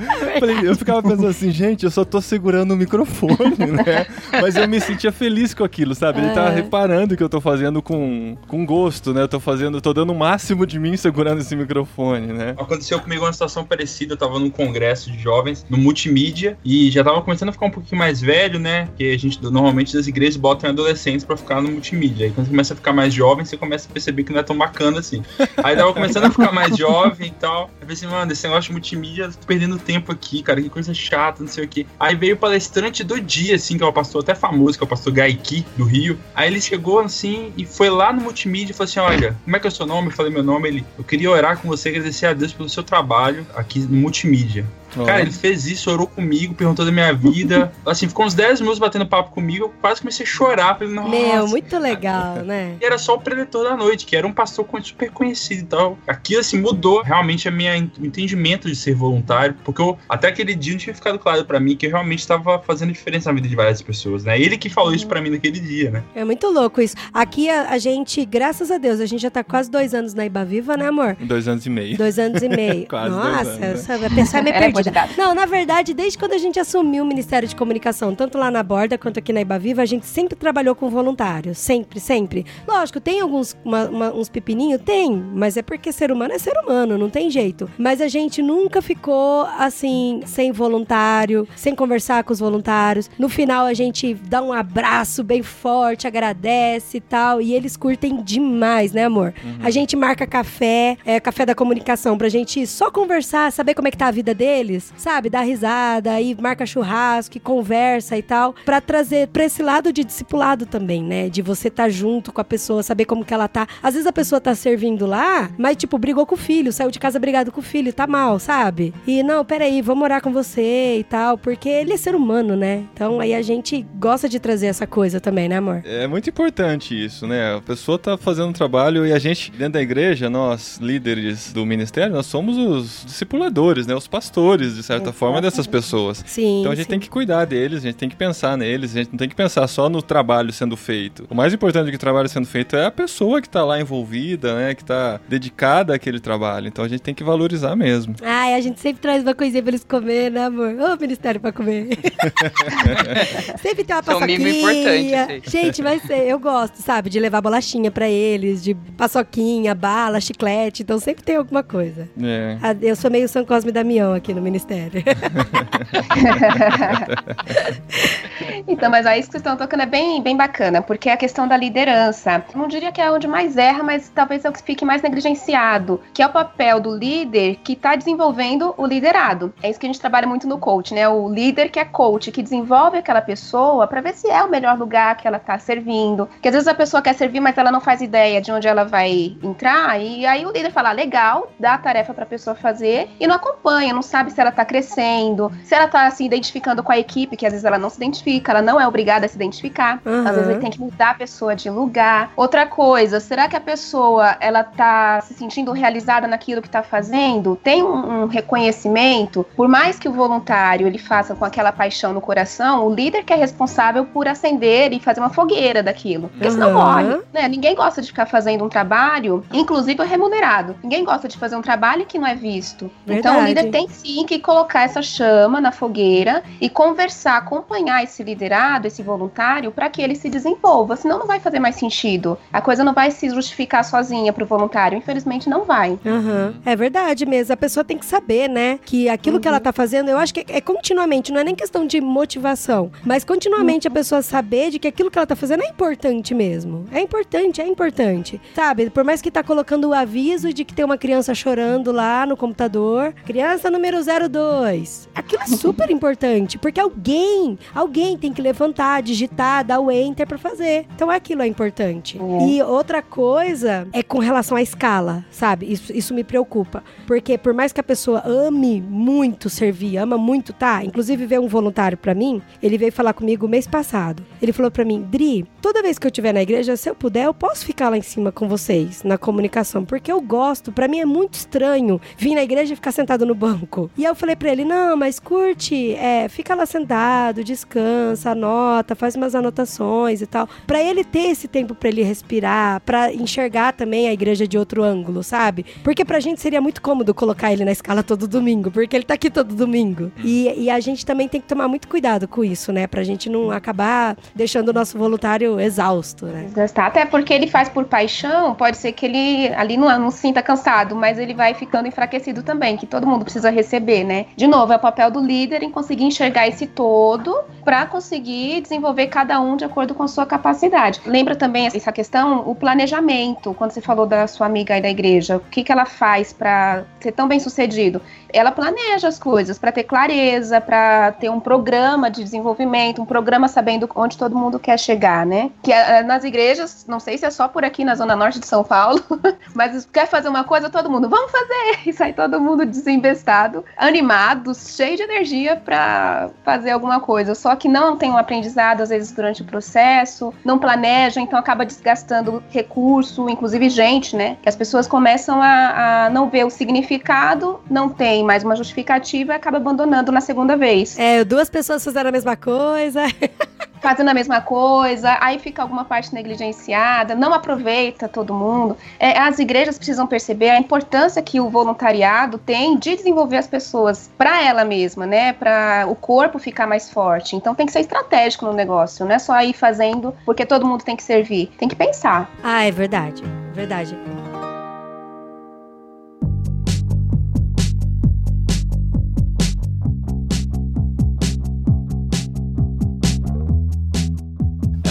Falei, eu ficava pensando assim, gente, eu só tô segurando o microfone, né? Mas eu me sentia feliz com aquilo, sabe? Ele tava É. reparando que eu tô fazendo com, com gosto, né? Eu tô fazendo, tô dando o máximo de mim segurando esse microfone, né? Aconteceu comigo uma situação parecida, eu tava num congresso de jovens, no multimídia, e já tava começando a ficar um pouquinho mais velho, né? Porque a gente, normalmente, das igrejas botam adolescentes pra ficar no multimídia. Aí quando você começa a ficar mais jovem, você começa a perceber que não é tão bacana assim. Aí tava começando a ficar mais jovem e tal. Eu falei assim, mano, esse negócio de multimídia, tô perdendo tempo aqui, cara, que coisa chata, não sei o quê. Aí veio o palestrante do dia, assim, que é o pastor até famoso, que é o pastor Gaiki, do Rio. Aí ele chegou, assim, e foi lá no multimídia e falou assim, olha, como é que é o seu nome? Eu falei meu nome, ele, eu queria orar com você, agradecer a Deus pelo seu trabalho aqui no multimídia. Cara, ele fez isso, orou comigo, perguntou da minha vida. Assim, ficou uns 10 minutos batendo papo comigo, eu quase comecei a chorar. Falei, nossa. Meu, muito legal, né? E era só o preletor da noite, que era um pastor super conhecido e tal. Aquilo, assim, mudou realmente a minha o entendimento de ser voluntário, porque eu, até aquele dia não tinha ficado claro pra mim que eu realmente estava fazendo diferença na vida de várias pessoas, né? Ele que falou isso pra mim naquele dia, né? É muito louco isso. Aqui a, a gente, graças a Deus, a gente já tá quase dois anos na Ibaviva, né, amor? Dois anos e meio. Dois anos e meio. Quase dois Nossa, anos, né? essa, a pessoa é meio Perdida. quantidade. Não, na verdade, desde quando a gente assumiu o Ministério de Comunicação, tanto lá na Borda quanto aqui na Ibaviva, a gente sempre trabalhou com voluntários. Sempre, sempre. Lógico, tem alguns uma- uma- uns pepininhos? Tem, mas é porque ser humano é ser humano, não tem jeito. Mas a gente nunca ficou assim, sem voluntário, sem conversar com os voluntários. No final, a gente dá um abraço bem forte, agradece e tal. E eles curtem demais, né, amor? A gente marca café, é, café da comunicação, pra gente só conversar, saber como é que tá a vida deles, sabe? Dar risada, aí marca churrasco, e conversa e tal, pra trazer pra esse lado de discipulado também, né? De você tá junto com a pessoa, saber como que ela tá. Às vezes a pessoa tá servindo lá, mas tipo, brigou com o filho, saiu de casa brigado com o filho, tá mal, sabe? E não, peraí, vamos orar com você e tal, porque ele é ser humano, né? Então aí a gente gosta de trazer essa coisa também, né, amor? É muito importante isso, né? A pessoa tá fazendo um trabalho e a gente, dentro da igreja, nós, líderes do ministério, nós somos os discipuladores, né? Os pastores, de certa forma, dessas pessoas. Sim. Então a gente sim. tem que cuidar deles, a gente tem que pensar neles, a gente não tem que pensar só no trabalho sendo feito. O mais importante do que o trabalho sendo feito é a pessoa que tá lá envolvida, né? Que tá dedicada àquele trabalho. Então a gente tem que valorizar mesmo. Ai, a gente sempre traz uma coisinha pra eles comer, né, amor? Ô, ministério pra comer. sempre tem uma é um paçoquinha. importante, isso aí. gente, mas é, eu gosto, sabe? De levar bolachinha pra eles, de paçoquinha, bala, chiclete. Então sempre tem alguma coisa. É. Ah, Eu sou meio São Cosme e Damião aqui no ministério. então, mas aí isso que vocês estão tocando é bem, bem bacana, porque é a questão da liderança. Não diria que é onde mais erra, mas talvez é o que fique mais negligenciado, que é o papel do líder que está desenvolvendo o liderado. É isso que a gente trabalha muito no coach, né? O líder que é coach, que desenvolve aquela pessoa para ver se é o melhor lugar que ela está servindo. Que às vezes a pessoa quer servir, mas ela não faz ideia de onde ela vai entrar, e aí o líder fala, legal, dá a tarefa para a pessoa fazer e não acompanha, não sabe se ela está crescendo, se ela está se identificando com a equipe, que às vezes ela não se identifica, ela não é obrigada a se identificar. Uhum. Às vezes ele tem que mudar a pessoa de lugar. Outra coisa, será que a pessoa ela tá se sentindo realizada naquilo que está fazendo? Tem um, um, reconhecimento? Por mais que o voluntário ele faça com aquela paixão no coração, o líder que é responsável por acender e fazer uma fogueira daquilo. Porque uhum. senão morre. Né? Ninguém gosta de ficar fazendo um trabalho, inclusive remunerado. Ninguém gosta de fazer um trabalho que não é visto. Verdade. Então o líder tem sim que colocar essa chama na fogueira e conversar, acompanhar esse liderado, esse voluntário, para que ele se desenvolva. Senão não vai fazer mais sentido. A coisa não vai se justificar sozinha pro voluntário. Infelizmente não vai. Uhum. É verdade mesmo. A pessoa tem que saber, né? Que aquilo uhum. que ela tá fazendo, eu acho que é continuamente, não é nem questão de motivação, mas continuamente uhum. a pessoa saber de que aquilo que ela tá fazendo é importante mesmo. É importante, é importante. Sabe? Por mais que tá colocando o aviso de que tem uma criança chorando lá no computador, criança número 02. Aquilo é super importante, porque alguém, alguém tem que levantar, digitar, dar o enter para fazer. Então aquilo é importante. Uhum. E outra coisa é com relação à escala, sabe? Isso, isso me preocupa. Porque por mais que a pessoa ame muito servir, ama muito, tá? Inclusive veio um voluntário para mim, ele veio falar comigo mês passado. Ele falou para mim, Dri, toda vez que eu estiver na igreja, se eu puder, eu posso ficar lá em cima com vocês na comunicação, porque eu gosto. Para mim é muito estranho vir na igreja e ficar sentado no banco. E eu falei para ele, não, mas curte, é, fica lá sentado, descansa, anota, faz umas anotações e tal, para ele ter esse tempo para ele respirar, para enxergar também a igreja de outro ângulo, sabe? Porque pra gente seria muito cômodo colocar ele na escala todo domingo, porque ele tá aqui todo domingo. E, e a gente também tem que tomar muito cuidado com isso, né? Pra gente não acabar deixando o nosso voluntário exausto, né? Até porque ele faz por paixão, pode ser que ele ali não, não sinta cansado, mas ele vai ficando enfraquecido também, que todo mundo precisa receber, né? De novo, é o papel do líder em conseguir enxergar esse todo para conseguir desenvolver cada um de acordo com a sua capacidade. Lembra também essa questão, o planejamento, quando você falou da sua amiga aí da igreja, o que, que ela faz para ser tão bem sucedido? Ela planeja as coisas para ter clareza, para ter um programa de desenvolvimento, um programa sabendo onde todo mundo quer chegar, né? Que eh, nas igrejas, não sei se é só por aqui na zona norte de São Paulo, mas quer fazer uma coisa, todo mundo, vamos fazer! E sai todo mundo desinvestado, animado, cheio de energia para fazer alguma coisa. Só que não tem um aprendizado, às vezes, durante o processo, não planeja, então acaba desgastando recurso, inclusive gente, né? Que as pessoas começam a, a não ver o significado, não tem mais uma justificativa e acaba abandonando na segunda vez. É, duas pessoas fizeram a mesma coisa. fazendo a mesma coisa, aí fica alguma parte negligenciada, não aproveita todo mundo. É, as igrejas precisam perceber a importância que o voluntariado tem de desenvolver as pessoas para ela mesma, né? Para o corpo ficar mais forte. Então tem que ser estratégico no negócio, não é só ir fazendo porque todo mundo tem que servir. Tem que pensar. Ah, é verdade. Verdade.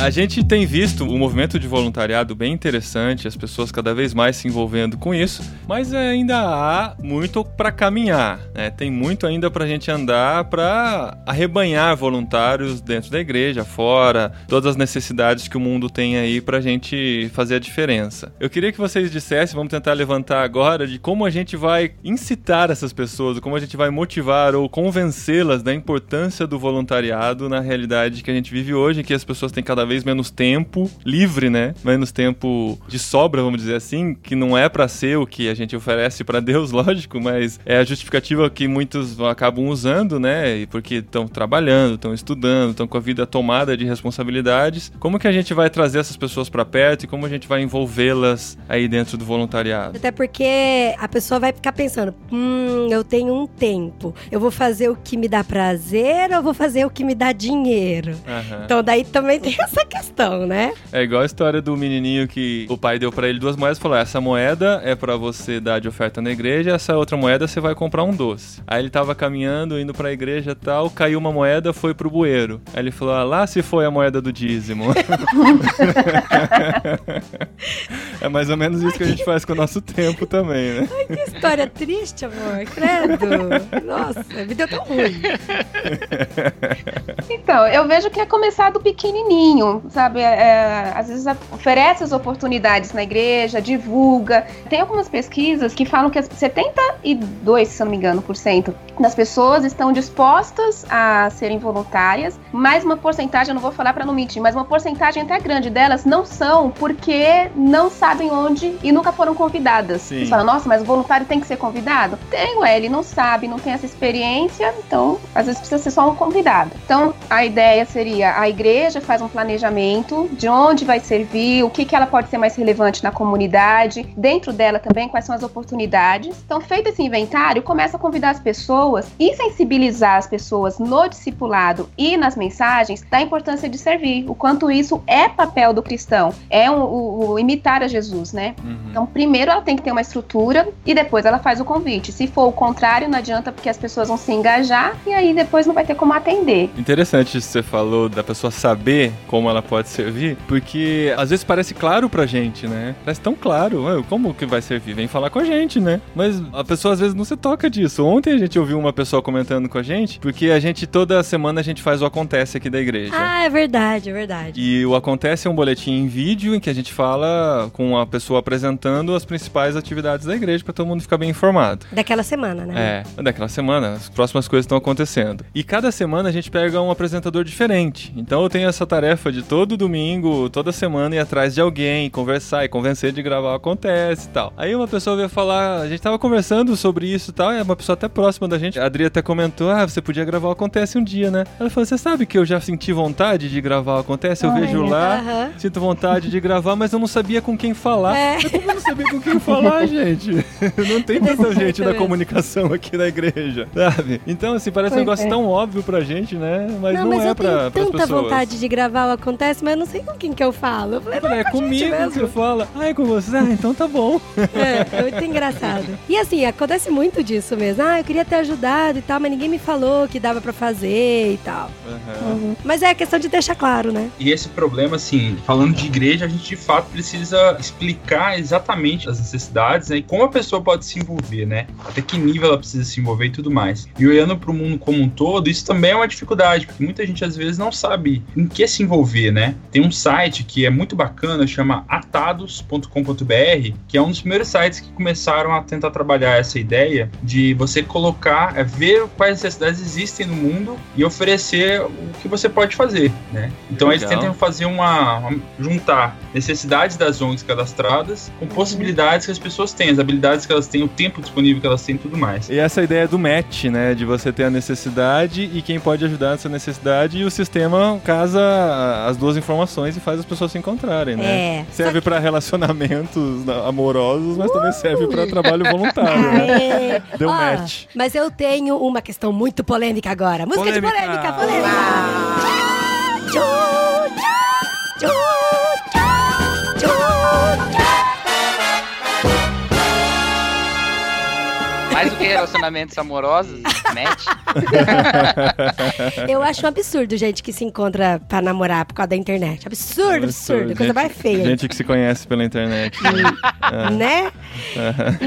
A gente tem visto um movimento de voluntariado bem interessante, as pessoas cada vez mais se envolvendo com isso, mas ainda há muito para caminhar, né? Tem muito ainda para a gente andar para arrebanhar voluntários dentro da igreja, fora, todas as necessidades que o mundo tem aí para a gente fazer a diferença. Eu queria que vocês dissessem, vamos tentar levantar agora, de como a gente vai incitar essas pessoas, como a gente vai motivar ou convencê-las da importância do voluntariado na realidade que a gente vive hoje, que as pessoas têm cada vez vez menos tempo livre, né? Menos tempo de sobra, vamos dizer assim, que não é para ser o que a gente oferece para Deus, lógico, mas é a justificativa que muitos acabam usando, né? Porque estão trabalhando, estão estudando, estão com a vida tomada de responsabilidades. Como que a gente vai trazer essas pessoas para perto e como a gente vai envolvê-las aí dentro do voluntariado? Até porque a pessoa vai ficar pensando: hum, eu tenho um tempo, eu vou fazer o que me dá prazer ou vou fazer o que me dá dinheiro? Uhum. Então daí também tem essa a questão, né? É igual a história do menininho que o pai deu pra ele duas moedas e falou: essa moeda é pra você dar de oferta na igreja, essa outra moeda você vai comprar um doce. Aí ele tava caminhando, indo pra igreja e tal, caiu uma moeda, foi pro bueiro. Aí ele falou: ah, lá se foi a moeda do dízimo. é mais ou menos isso que a gente faz com o nosso tempo também, né? Que história triste, amor. Credo. Nossa, me deu tão ruim. Então, eu vejo que é começar do pequenininho, sabe? É, é, às vezes oferece as oportunidades na igreja, divulga. Tem algumas pesquisas que falam que as 72, se não me engano, por cento das pessoas estão dispostas a serem voluntárias, mas uma porcentagem, eu não vou falar para não mentir, mas uma porcentagem até grande delas não são porque não sabem onde e nunca foram convidadas. Sim. Você fala, nossa, mas o voluntário tem que ser convidado? Tem, ué, ele não sabe, não tem essa experiência, então às vezes precisa ser só um convidado. Então a ideia seria a igreja faz um planejamento de onde vai servir, o que, que ela pode ser mais relevante na comunidade, dentro dela também quais são as oportunidades. Então, feito esse inventário, começa a convidar as pessoas e sensibilizar as pessoas no discipulado e nas mensagens da importância de servir, o quanto isso é papel do cristão, é um- o, o imitar a Jesus, né? Uhum. Então, primeiro ela tem que ter uma estrutura e depois ela faz o convite. Se for o contrário, não adianta porque as pessoas vão se engajar e aí depois não vai ter como atender. Interessante isso que você falou da pessoa saber como ela pode servir, porque às vezes parece claro pra gente, né? Parece tão claro, "Ué, como que vai servir? Vem falar com a gente, né? Mas a pessoa às vezes não se toca disso. Ontem a gente ouviu uma pessoa comentando com a gente, porque a gente toda semana a gente faz o acontece aqui da igreja. Ah, é verdade, é verdade. E o Acontece é um boletim em vídeo em que a gente fala com a pessoa apresentando as principais atividades da igreja pra todo mundo ficar bem informado. Daquela semana, né? É, daquela semana, as próximas coisas estão acontecendo. E cada semana a gente pega um apresentador diferente. Então eu tenho essa tarefa de todo domingo, toda semana ir atrás de alguém, conversar e convencer de gravar o Acontece e tal. Aí uma pessoa veio falar, a gente tava conversando sobre isso e tal, é uma pessoa até próxima da gente. A Adri até comentou, ah, você podia gravar o Acontece um dia, né? Ela falou, você sabe que eu já senti vontade de gravar o Acontece? Eu vejo lá, Aham. sinto vontade de gravar, mas eu não sabia com quem falar. É. Mas Como eu não sabia com quem falar, gente? Não tem tanta gente da comunicação aqui na igreja, sabe? Então, assim, parece um Pois negócio é. tão óbvio pra gente, né? Mas não, não, mas é eu pra, tenho tanta pessoas. vontade de gravar o Acontece, mas eu não sei com quem que eu falo. Eu falei, É "Não, comigo gente que você mesmo." fala. Ah, é com você? Ah, então tá bom. É, é muito engraçado. E assim, acontece muito disso mesmo. Ah, eu queria ter ajudado e tal, mas ninguém me falou que dava pra fazer e tal. Aham. Mas é questão de deixar claro, né? E esse problema, assim, falando de igreja, a gente de fato precisa explicar exatamente as necessidades né, e como a pessoa pode se envolver, né? Até que nível ela precisa se envolver e tudo mais. E olhando para o mundo como um todo, isso também é uma dificuldade, porque muita gente às vezes não sabe em que se envolver, né? Tem um site que é muito bacana, chama atados.com.br, que é um dos primeiros sites que começaram a tentar trabalhar essa ideia de você colocar, é, ver quais necessidades existem no mundo e oferecer o que você pode fazer, né? Então eles Legal. tentam fazer uma, uma- juntar necessidades das ONGs cadastradas com possibilidades que as pessoas têm, as habilidades que elas têm, o tempo disponível que elas têm e tudo mais. E essa ideia do match, né? De você ter a necessidade e quem pode ajudar nessa necessidade e o sistema casa as duas informações e faz as pessoas se encontrarem, né? É. Serve pra relacionamentos na- amorosos, mas também serve pra trabalho voluntário, né? Deu Ó, match. Mas eu tenho uma questão muito polêmica agora. Música de Polêmica. polêmica, polêmica. Tchu, Mais do que relacionamentos amorosos, match. Eu acho um absurdo gente que se encontra pra namorar por causa da internet. Absurdo, absurdo. Coisa Gente- mais feia. Gente que se conhece pela internet. É. Né?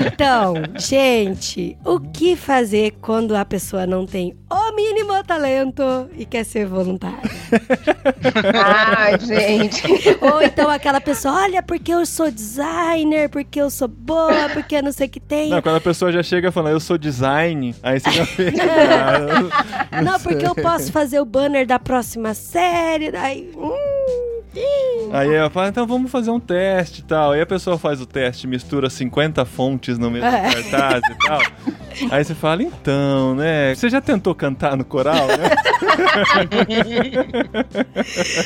Então, gente, o que fazer quando a pessoa não tem o mínimo talento e quer ser voluntária? Ai, gente. Ou então aquela pessoa, olha, porque eu sou designer, porque eu sou boa, porque eu não sei o que tem. Não, quando a pessoa já chega falando, eu sou design, aí você já fica. ah, Não, porque eu posso fazer o banner da próxima série, daí. Hum. Aí ela fala, então vamos fazer um teste e tal. Aí a pessoa faz o teste, mistura 50 fontes no mesmo É. cartaz e tal. Aí você fala, então, né? Você já tentou cantar no coral, né?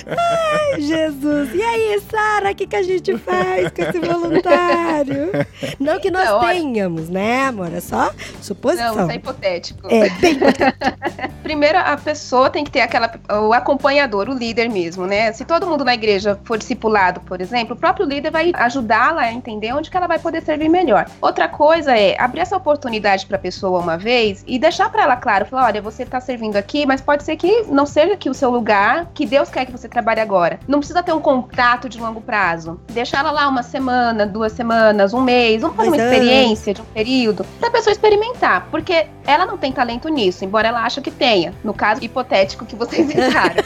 Ai, Jesus. E aí, Sara, o que, que a gente faz com esse voluntário? Não que nós Não, olha- tenhamos, né, amor? É só Não, suposição. isso é hipotético. É, bem. Primeiro, a pessoa tem que ter aquela, o acompanhador, o líder mesmo, né? Se todo mundo na igreja igreja for discipulado, por exemplo, o próprio líder vai ajudá-la a entender onde que ela vai poder servir melhor. Outra coisa é abrir essa oportunidade para a pessoa uma vez e deixar para ela claro, falar, olha, você está servindo aqui, mas pode ser que não seja aqui o seu lugar, que Deus quer que você trabalhe agora. Não precisa ter um contrato de longo prazo. Deixar ela lá uma semana, duas semanas, um mês, vamos fazer uma experiência de um período, para a pessoa experimentar, porque ela não tem talento nisso, embora ela ache que tenha, no caso hipotético que vocês inventaram.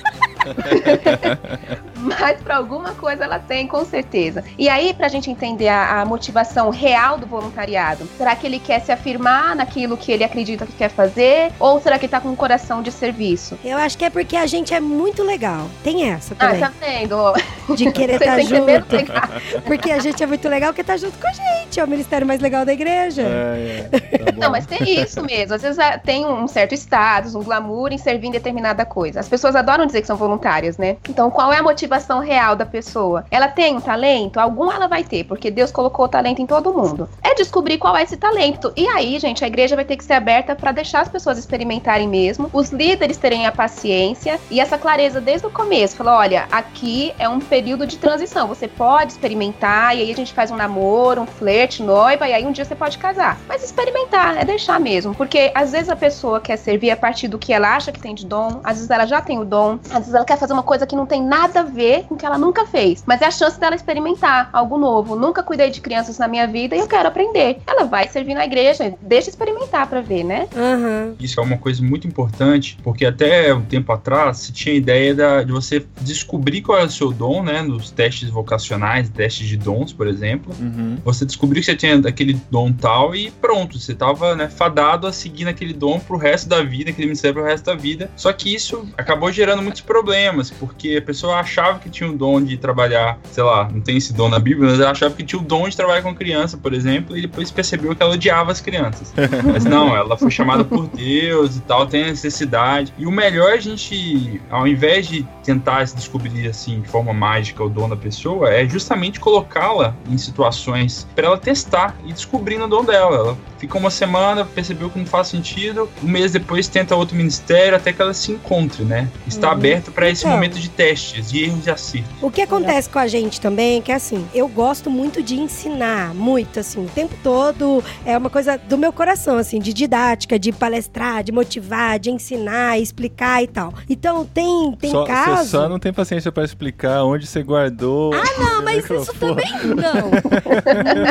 Mas para alguma coisa ela tem, com certeza. E aí, para a gente entender a, a, motivação real do voluntariado, será que ele quer se afirmar naquilo que ele acredita que quer fazer? Ou será que está com um coração de serviço? Eu acho que é porque a gente é muito legal. Tem essa ah, também. Ah, tá vendo? De querer estar tá junto. Porque a gente é muito legal que tá junto com a gente. É o ministério mais legal da igreja. É, é. Tá Não, mas tem isso mesmo. Às vezes é, tem um certo status, um glamour em servir em determinada coisa. As pessoas adoram dizer que são voluntárias, né? Então, qual é a motivação real da pessoa? Ela tem um talento? Algum ela vai ter, porque Deus colocou o talento em todo mundo. É descobrir qual é esse talento. E aí, gente, a igreja vai ter que ser aberta para deixar as pessoas experimentarem mesmo, os líderes terem a paciência e essa clareza desde o começo. Falar, olha, aqui é um período de transição. Você pode experimentar, e aí a gente faz um namoro, um flerte, noiva, e aí um dia você pode casar. Mas experimentar, é deixar mesmo. Porque às vezes a pessoa quer servir a partir do que ela acha que tem de dom, às vezes ela já tem o dom, às vezes ela quer fazer uma coisa que não tem nada a ver com o que ela nunca fez. Mas é a chance dela experimentar algo novo. Nunca cuidei de crianças na minha vida e eu quero aprender. Ela vai servir na igreja, deixa experimentar para ver, né? Uhum. Isso é uma coisa muito importante, porque até um tempo atrás se tinha a ideia da, de você descobrir qual é o seu dom, né? Nos testes vocacionais, testes de dons, por exemplo. Uhum. Você descobriu que você tinha aquele dom tal e pronto, você tava né, fadado a seguir naquele dom pro resto da vida, aquele ministério pro resto da vida. Só que isso acabou gerando muitos problemas, porque a pessoa achava que tinha o dom de trabalhar, sei lá, não tem esse dom na Bíblia, mas ela achava que tinha o dom de trabalhar com criança, por exemplo, e depois percebeu que ela odiava as crianças. mas não, ela foi chamada por Deus e tal, tem a necessidade. E o melhor é a gente, ao invés de tentar se descobrir assim de forma mágica o dom da pessoa, é justamente colocá-la em situações para ela testar e descobrindo o dom dela. Ela fica uma semana, percebeu que não faz sentido, um mês depois tenta outro ministério até que ela se encontre, né? Está uhum. aberta para esse então, momento de testes, de erros e acertos. O que acontece com a gente também é que assim, eu gosto muito de ensinar, muito assim, o tempo todo é uma coisa do meu coração, assim, de didática, de palestrar, de motivar, de ensinar, explicar e tal. Então tem tem só, caso. Você só não tem paciência para explicar onde você guardou. Ah, não, mas isso também não.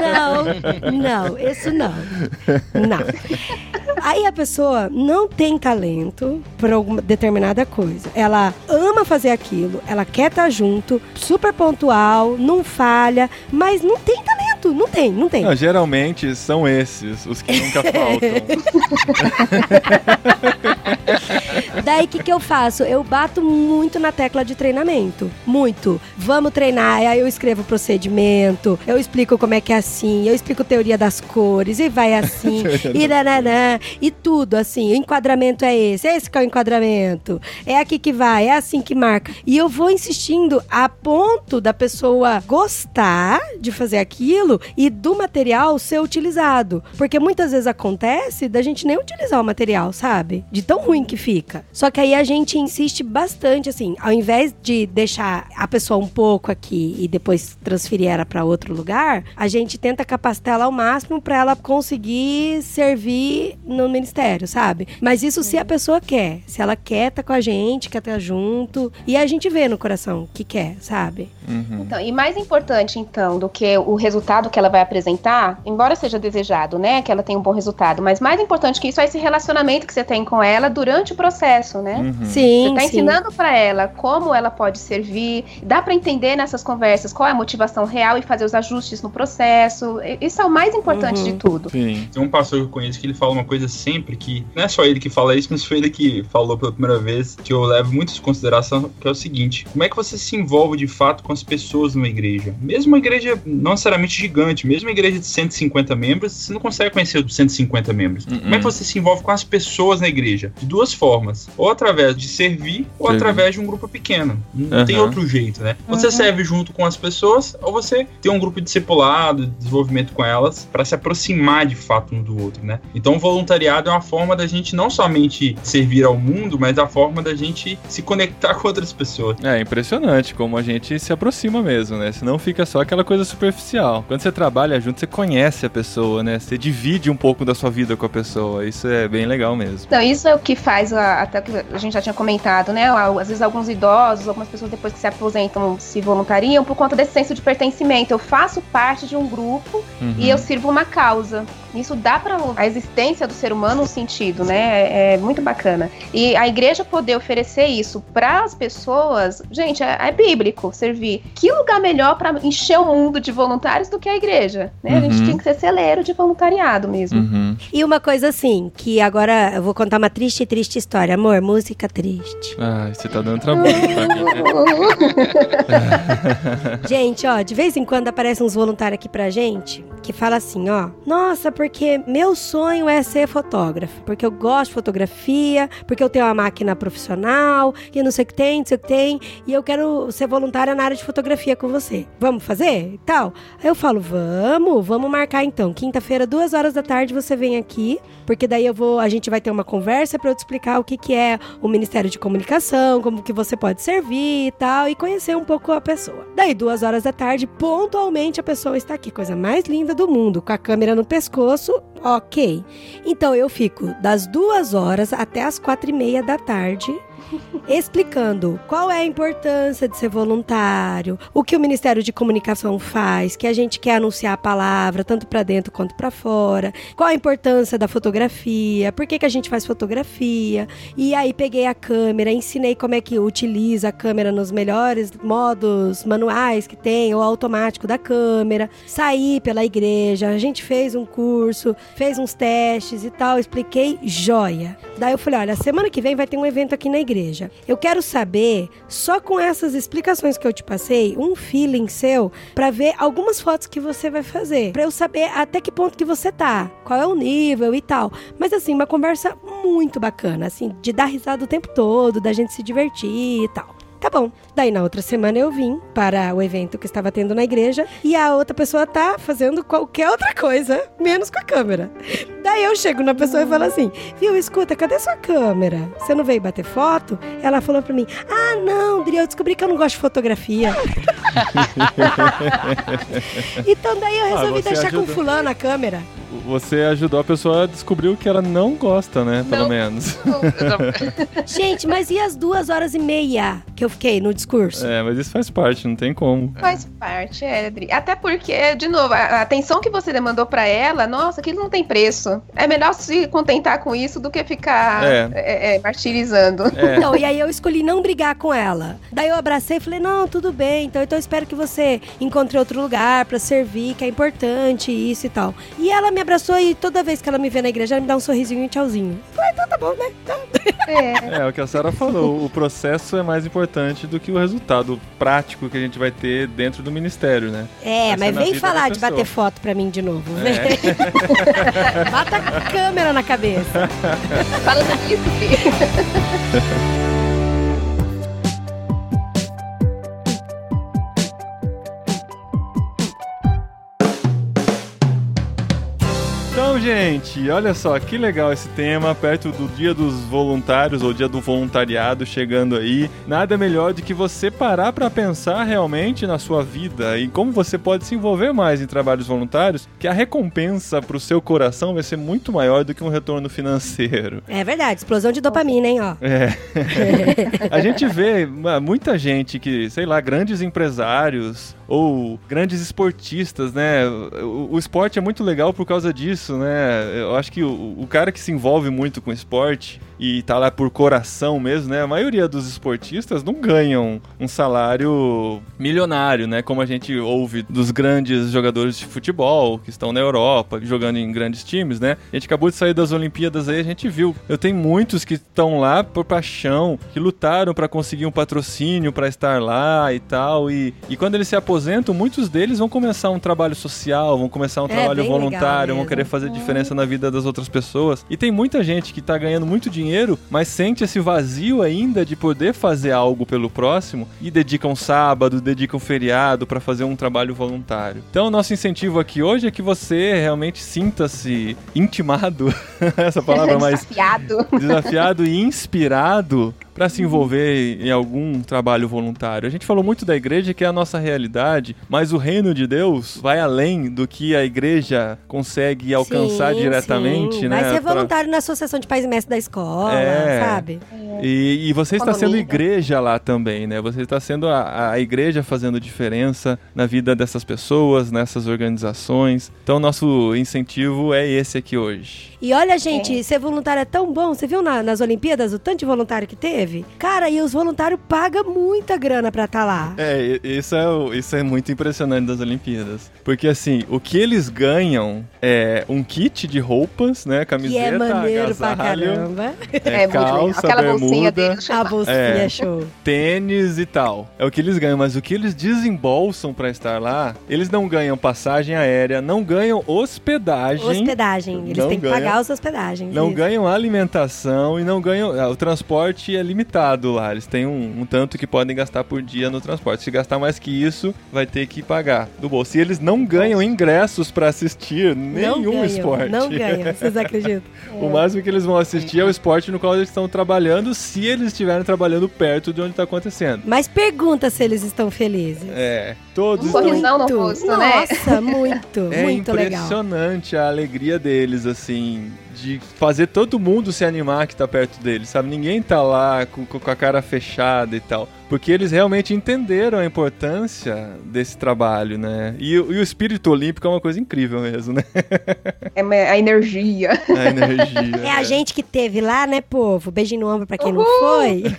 Não, não, isso não. Não. Aí a pessoa não tem talento para alguma determinada coisa. Ela ama fazer aquilo, ela quer estar tá junto, super pontual, não falha, mas não tem talento. Não tem, não tem. Não, geralmente são esses os que nunca faltam. Daí o que, que eu faço? Eu bato muito na tecla de treinamento. Muito. Vamos treinar. Aí eu escrevo procedimento, eu explico como é que é assim, eu explico teoria das cores, e vai assim, e nananã, e tudo assim. O enquadramento é esse, é esse que é o enquadramento. É aqui que vai, é assim que marca. E eu vou insistindo a ponto da pessoa gostar de fazer aquilo e do material ser utilizado. Porque muitas vezes acontece da gente nem utilizar o material, sabe? De tão ruim que fica. Só que aí a gente insiste bastante, assim, ao invés de deixar a pessoa um pouco aqui e depois transferir ela para outro lugar, a gente tenta capacitar ela ao máximo para ela conseguir servir no ministério, sabe? Mas isso se a pessoa quer. Se ela quer tá com a gente, quer estar tá junto. E a gente vê no coração que quer, sabe? Uhum. Então, e mais importante, então, do que o resultado que ela vai apresentar, embora seja desejado, né? Que ela tenha um bom resultado, mas mais importante que isso é esse relacionamento que você tem com ela durante o processo, né? Uhum. Sim. Você tá ensinando para ela como ela pode servir, dá para entender nessas conversas qual é a motivação real e fazer os ajustes no processo. Isso é o mais importante uhum. de tudo. Sim. Tem um pastor que eu conheço que ele fala uma coisa sempre que não é só ele que fala isso, mas foi ele que falou pela primeira vez, que eu levo muito em consideração, que é o seguinte: como é que você se envolve de fato com as pessoas numa igreja? Mesmo uma igreja não necessariamente gigante, mesmo uma igreja de 150 membros, você não consegue conhecer os 150 membros. Uhum. Como é que você se envolve com as pessoas na igreja? De duas formas. Ou através de servir, ou Servir. através de um grupo pequeno. Não Aham. tem outro jeito, né? Você Uhum. serve junto com as pessoas, ou você tem um grupo de discipulado, de desenvolvimento com elas, para se aproximar de fato um do outro, né? Então, o voluntariado é uma forma da gente não somente servir ao mundo, mas a forma da gente se conectar com outras pessoas. É impressionante como a gente se aproxima mesmo, né? Senão fica só aquela coisa superficial. Quando você trabalha junto, você conhece a pessoa, né? Você divide um pouco da sua vida com a pessoa. Isso é bem legal mesmo. Então, isso é o que faz, a- até que a gente já tinha comentado, né? Às vezes alguns idosos, algumas pessoas depois que se aposentam se voluntariam por conta desse senso de pertencimento. Eu faço parte de um grupo Uhum. e eu sirvo uma causa. Isso dá para a existência do ser humano um sentido, né? É, é muito bacana. E a igreja poder oferecer isso para as pessoas, gente, é, é bíblico servir. Que lugar melhor para encher o mundo de voluntários do que a igreja? Né? A gente Uhum. tem que ser celeiro de voluntariado mesmo. Uhum. E uma coisa assim, que agora eu vou contar uma triste, triste história. Amor, música triste. Ai, você tá dando trabalho pra mim, né? Gente, ó, de vez em quando aparecem uns voluntários aqui pra gente que fala assim, ó. Nossa, porque meu sonho é ser fotógrafo. Porque eu gosto de fotografia, porque eu tenho uma máquina profissional, e não sei o que tem, não sei o que tem, e eu quero ser voluntária na área de fotografia com você. Vamos fazer? Tal. Aí eu falo, vamos, vamos marcar então. Quinta-feira, duas horas da tarde, você vem aqui, porque daí eu vou, a gente vai ter uma conversa pra eu te explicar o que, que é o Ministério de Comunicação, como que você pode servir e tal, e conhecer um pouco a pessoa. Daí, duas horas da tarde, pontualmente a pessoa está aqui, coisa mais linda do mundo, com a câmera no pescoço, ok. Então eu fico das duas horas até as quatro e meia da tarde explicando qual é a importância de ser voluntário, o que o Ministério de Comunicação faz, que a gente quer anunciar a palavra tanto para dentro quanto para fora, qual a importância da fotografia, por que, que a gente faz fotografia. E aí peguei a câmera, ensinei como é que utiliza a câmera nos melhores modos manuais que tem, ou automático da câmera. Saí pela igreja, a gente fez um curso, fez uns testes e tal, expliquei joia. Daí eu falei, olha, semana que vem vai ter um evento aqui na igreja. Eu quero saber, só com essas explicações que eu te passei, um feeling seu pra ver algumas fotos que você vai fazer, Pra eu saber até que ponto que você tá, qual é o nível e tal. Mas assim, uma conversa muito bacana, assim, de dar risada o tempo todo, da gente se divertir e tal. Tá bom. Daí na outra semana eu vim para o evento que estava tendo na igreja e a outra pessoa tá fazendo qualquer outra coisa, menos com a câmera. Daí eu chego na pessoa e falo assim: Viu, escuta, cadê sua câmera? Você não veio bater foto? Ela falou pra mim: Ah, não, Dri, eu descobri que eu não gosto de fotografia. então daí eu resolvi Ah, deixar com ajuda. fulano a câmera. Você ajudou a pessoa a descobrir o que ela não gosta, né? Pelo Não. menos. Gente, mas e as duas horas e meia que eu fiquei no discurso? É, mas isso faz parte, não tem como. Faz parte, é, Adri. Até porque, de novo, a atenção que você demandou pra ela, nossa, aquilo não tem preço. É melhor se contentar com isso do que ficar É. é, é, martirizando. É. Então, e aí eu escolhi não brigar com ela. Daí eu abracei e falei, não, tudo bem, então, então eu espero que você encontre outro lugar pra servir, que é importante, isso e tal. E ela me abraçou e toda vez que ela me vê na igreja, ela me dá um sorrisinho e um tchauzinho. Eu Falei, então tá bom, né? Tá. É. É, o que a Sarah falou, o processo é mais importante do que o resultado prático que a gente vai ter dentro do ministério, né? É, Essa mas é vem falar de bater foto pra mim de novo. É. Bata a câmera na cabeça. Falando nisso, Fih. Gente, olha só que legal esse tema, perto do Dia dos Voluntários ou Dia do Voluntariado chegando aí. Nada melhor do que você parar para pensar realmente na sua vida e como você pode se envolver mais em trabalhos voluntários, que a recompensa pro seu coração vai ser muito maior do que um retorno financeiro. É verdade, explosão de dopamina, hein, ó. É. A gente vê muita gente que, sei lá, grandes empresários ou grandes esportistas, né? O, o esporte é muito legal por causa disso, né? Eu acho que o, o cara que se envolve muito com esporte e tá lá por coração mesmo, né? A maioria dos esportistas não ganham um salário milionário, né? Como a gente ouve dos grandes jogadores de futebol que estão na Europa, jogando em grandes times, né? A gente acabou de sair das Olimpíadas aí, a gente viu. Eu tenho muitos que estão lá por paixão, que lutaram para conseguir um patrocínio para estar lá e tal. E, e quando eles se aposentam, muitos deles vão começar um trabalho social, vão começar um É, trabalho voluntário, vão querer fazer Uhum. diferença na vida das outras pessoas. E tem muita gente que tá ganhando muito dinheiro, mas sente esse vazio ainda de poder fazer algo pelo próximo e dedica um sábado, dedica um feriado para fazer um trabalho voluntário. Então, nosso incentivo aqui hoje é que você realmente sinta-se intimado, essa palavra mais Desafiado. desafiado e inspirado para se envolver em algum trabalho voluntário. A gente falou muito da igreja que é a nossa realidade, mas o reino de Deus vai além do que a igreja consegue alcançar Sim, diretamente, sim. né? Vai ser Pra- voluntário na Associação de Pais e Mestres da escola, É. sabe? E, e você está sendo igreja lá também, né? Você está sendo a, a igreja fazendo diferença na vida dessas pessoas, nessas organizações. Então, nosso incentivo é esse aqui hoje. E olha, gente, ser voluntário é tão bom. Você viu na- nas Olimpíadas o tanto de voluntário que teve? Cara, e os voluntários pagam muita grana pra estar lá. É, e- isso é, isso é muito impressionante das Olimpíadas. Porque, assim, o que eles ganham é um kit de roupas, né? Que Camiseta, é maneiro pra agasalho, caramba. é, muito legal. calça, Aquela bolsinha bermuda, deles. A bolsinha É. show. tênis e tal. É o que eles ganham, mas o que eles desembolsam pra estar lá, eles não ganham passagem aérea, não ganham hospedagem. Hospedagem. Eles têm que pagar as hospedagens. Não isso. ganham alimentação e não ganham. ah, O transporte é limitado lá. Eles têm um, um tanto que podem gastar por dia no transporte. Se gastar mais que isso, vai ter que pagar do bolso. E eles não ganham ingressos pra assistir Não nenhum ganham, esporte. Não ganham, vocês acreditam? O máximo que eles vão assistir é o esporte no qual eles estão trabalhando, se eles estiverem trabalhando perto de onde está acontecendo. Mas pergunta se eles estão felizes. É, todos Um estão sorrisão no rosto, né? Nossa, muito, É muito legal. impressionante a alegria deles, assim, de fazer todo mundo se animar que tá perto deles, sabe? Ninguém tá lá com, com a cara fechada e tal. Porque eles realmente entenderam a importância desse trabalho, né? E, o- e o espírito olímpico é uma coisa incrível mesmo, né? É a energia. A energia. É a gente que teve lá, né, povo? Beijinho no ombro pra quem não Uhul! foi.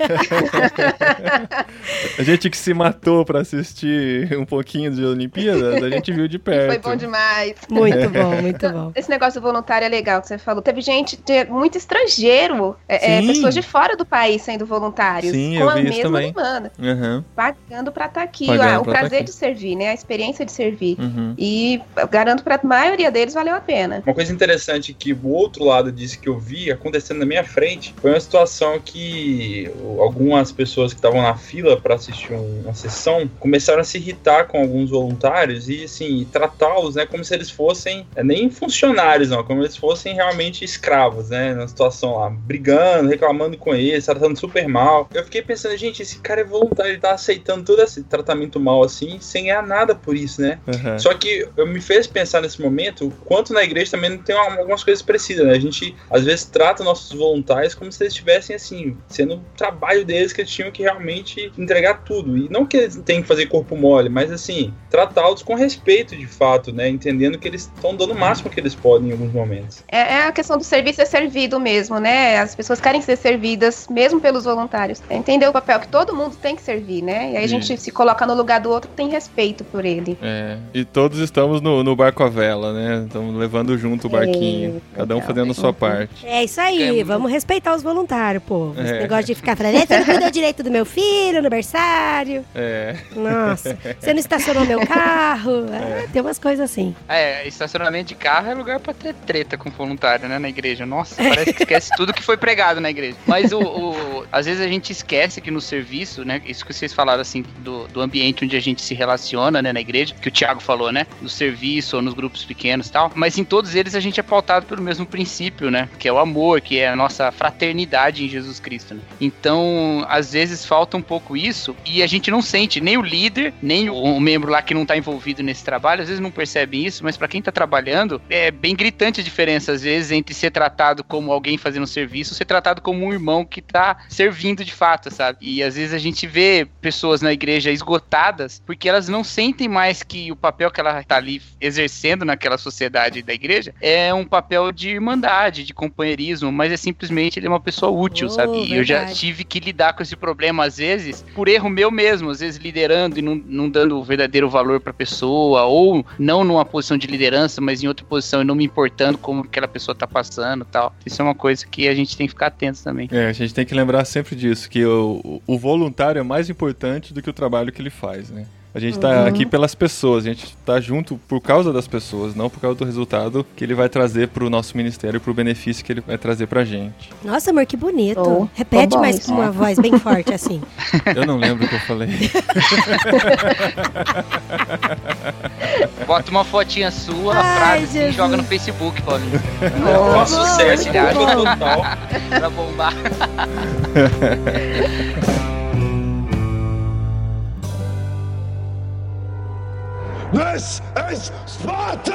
A gente que se matou pra assistir um pouquinho de Olimpíadas, a gente viu de perto. Foi bom demais. Muito bom, muito bom. Esse negócio do voluntário é legal que você falou. Teve gente, de- muito estrangeiro, é, é, pessoas de fora do país sendo voluntários. Sim, com eu a vi isso mesma também. Aham, Pagando pra estar aqui. Pagando o pra tá prazer aqui. de servir, né? A experiência de servir. uhum. E garanto pra maioria deles valeu a pena. Uma coisa interessante que o outro lado disso que eu vi acontecendo na minha frente foi uma situação que algumas pessoas que estavam na fila para assistir um- uma sessão começaram a se irritar com alguns voluntários e assim tratá-los, né, como se eles fossem é, nem funcionários, não, como eles fossem realmente escravos, né, na situação lá, brigando, reclamando com eles, tratando super mal. Eu fiquei pensando, gente, esse cara é voluntário, ele tá aceitando todo esse tratamento mal assim, sem ganhar nada por isso, né? aham. Só que eu me fez pensar nesse momento, quanto na igreja também não tem uma- algumas coisas parecidas, né? A gente às vezes trata nossos voluntários como se eles estivessem assim, sendo o trabalho deles que eles tinham que realmente entregar tudo. E não que eles tenham que fazer corpo mole, mas assim, tratá-los com respeito de fato, né? Entendendo que eles estão dando o máximo que eles podem em alguns momentos. É, é a questão do serviço ser servido mesmo, né? As pessoas querem ser servidas, mesmo pelos voluntários. É entender o papel que todo mundo tem que servir, né? E aí a gente se coloca no lugar do outro tem respeito por ele. É, e todos estamos no, no barco à vela, né? Estamos levando junto o barquinho, cada um legal. fazendo a sua parte. É isso aí, É, vamos respeitar os voluntários, povo. Esse É. negócio de ficar falando, "Eh, você não cuidou direito do meu filho, no aniversário. É, Nossa, você não estacionou meu carro. É, tem umas coisas assim. É, estacionamento de carro é lugar pra ter treta com voluntário, né, na igreja. Nossa, parece que esquece tudo que foi pregado na igreja. Mas o, o- às vezes a gente esquece que no serviço, né, isso que vocês falaram assim do, do ambiente onde a gente se relaciona, né, na igreja, que o Thiago falou, né, no serviço ou nos grupos pequenos, e tal. Mas em todos eles a gente é pautado pelo mesmo princípio, né, que é o amor, que é a nossa fraternidade em Jesus Cristo. Né? Então, às vezes falta um pouco isso e a gente não sente nem o líder, nem o, o membro lá que não tá envolvido nesse trabalho, às vezes não percebe isso, mas para quem tá trabalhando, é bem gritante a diferença às vezes entre ser tratado como alguém fazendo serviço, ser tratado como um irmão que tá servindo de fato, sabe? E às vezes a gente vê pessoas na igreja esgotadas porque elas não sentem mais que o papel que ela tá ali exercendo naquela sociedade da igreja é um papel de irmandade, de companheirismo, mas é simplesmente ele é uma pessoa útil, Oh, sabe? E eu já verdade. tive que lidar com esse problema às vezes por erro meu mesmo, às vezes liderando e não, não dando o verdadeiro valor pra pessoa, ou não numa posição de liderança, mas em outra posição e não me importando como aquela pessoa tá passando e tal. Isso é uma coisa que a gente tem que ficar atento também. é, a gente tem que lembrar sempre disso, que o, o voluntário é mais importante do que o trabalho que ele faz, né? A gente tá aqui pelas pessoas, a gente tá junto por causa das pessoas, não por causa do resultado que ele vai trazer pro nosso ministério, pro benefício que ele vai trazer pra gente. Nossa, amor, que bonito. Oh, Repete bom mais com uma voz bem forte assim. Eu não lembro o que eu falei. Bota uma fotinha sua, a Ai, frase e joga no Facebook, Paulinho. É um sucesso bom. total. Pra bombar. This is Sparta!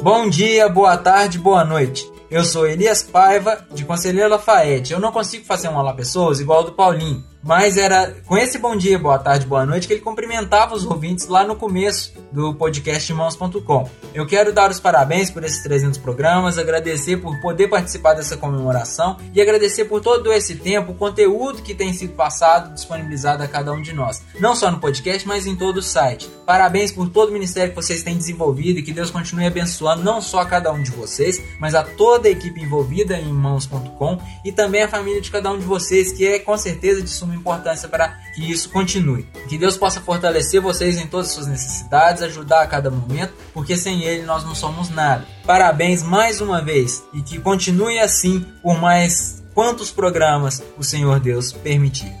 Bom dia, boa tarde, boa noite. Eu sou Elias Paiva, de Conselheiro Lafayette. Eu não consigo fazer um Olá Pessoas igual ao do Paulinho, mas era com esse bom dia, boa tarde, boa noite que ele cumprimentava os ouvintes lá no começo do podcast Irmãos.com. Eu quero dar os parabéns por esses 300 programas, agradecer por poder participar dessa comemoração e agradecer por todo esse tempo, o conteúdo que tem sido passado, disponibilizado a cada um de nós. Não só no podcast, mas em todo o site. Parabéns por todo o ministério que vocês têm desenvolvido e que Deus continue abençoando não só a cada um de vocês, mas a toda a equipe envolvida em Irmãos.com e também a família de cada um de vocês, que é com certeza de suma importância para que isso continue. Que Deus possa fortalecer vocês em todas as suas necessidades, ajudar a cada momento, porque sem Ele nós não somos nada. Parabéns mais uma vez e que continue assim por mais quantos programas o Senhor Deus permitir.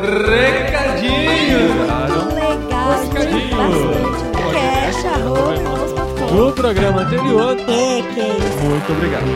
Recadinho! Legal, Recadinho. bastante. Cash, arroba, irmãos.com. No programa anterior, É, que é isso. muito obrigado.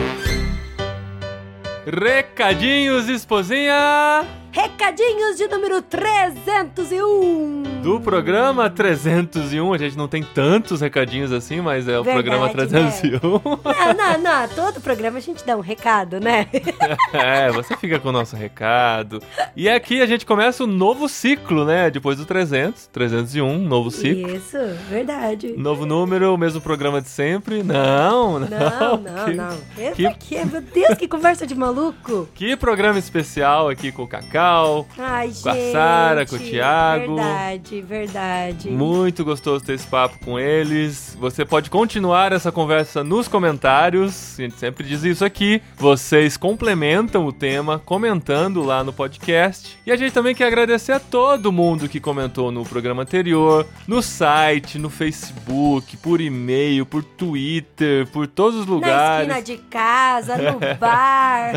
Recadinhos, esposinha! Recadinhos de número 301. Do programa 301, a gente não tem tantos recadinhos assim, mas é o Verdade, programa 301. Não, não, não. Todo programa a gente dá um recado, né? é, você fica com o nosso recado. E aqui a gente começa um novo ciclo, né? Depois do 300, 301, novo ciclo. Isso, verdade. Novo número, o mesmo programa de sempre. Não, não. Não, não, que, não. que- aqui, meu Deus, que conversa de maluco. Que programa especial aqui com o Cacau. Ai, gente. Com a Sara, com o Thiago. Verdade, verdade. Muito gostoso ter esse papo com eles. Você pode continuar essa conversa nos comentários. A gente sempre diz isso aqui. Vocês complementam o tema comentando lá no podcast. E a gente também quer agradecer a todo mundo que comentou no programa anterior, no site, no Facebook, por e-mail, por Twitter, por todos os Na lugares. esquina de casa, no bar.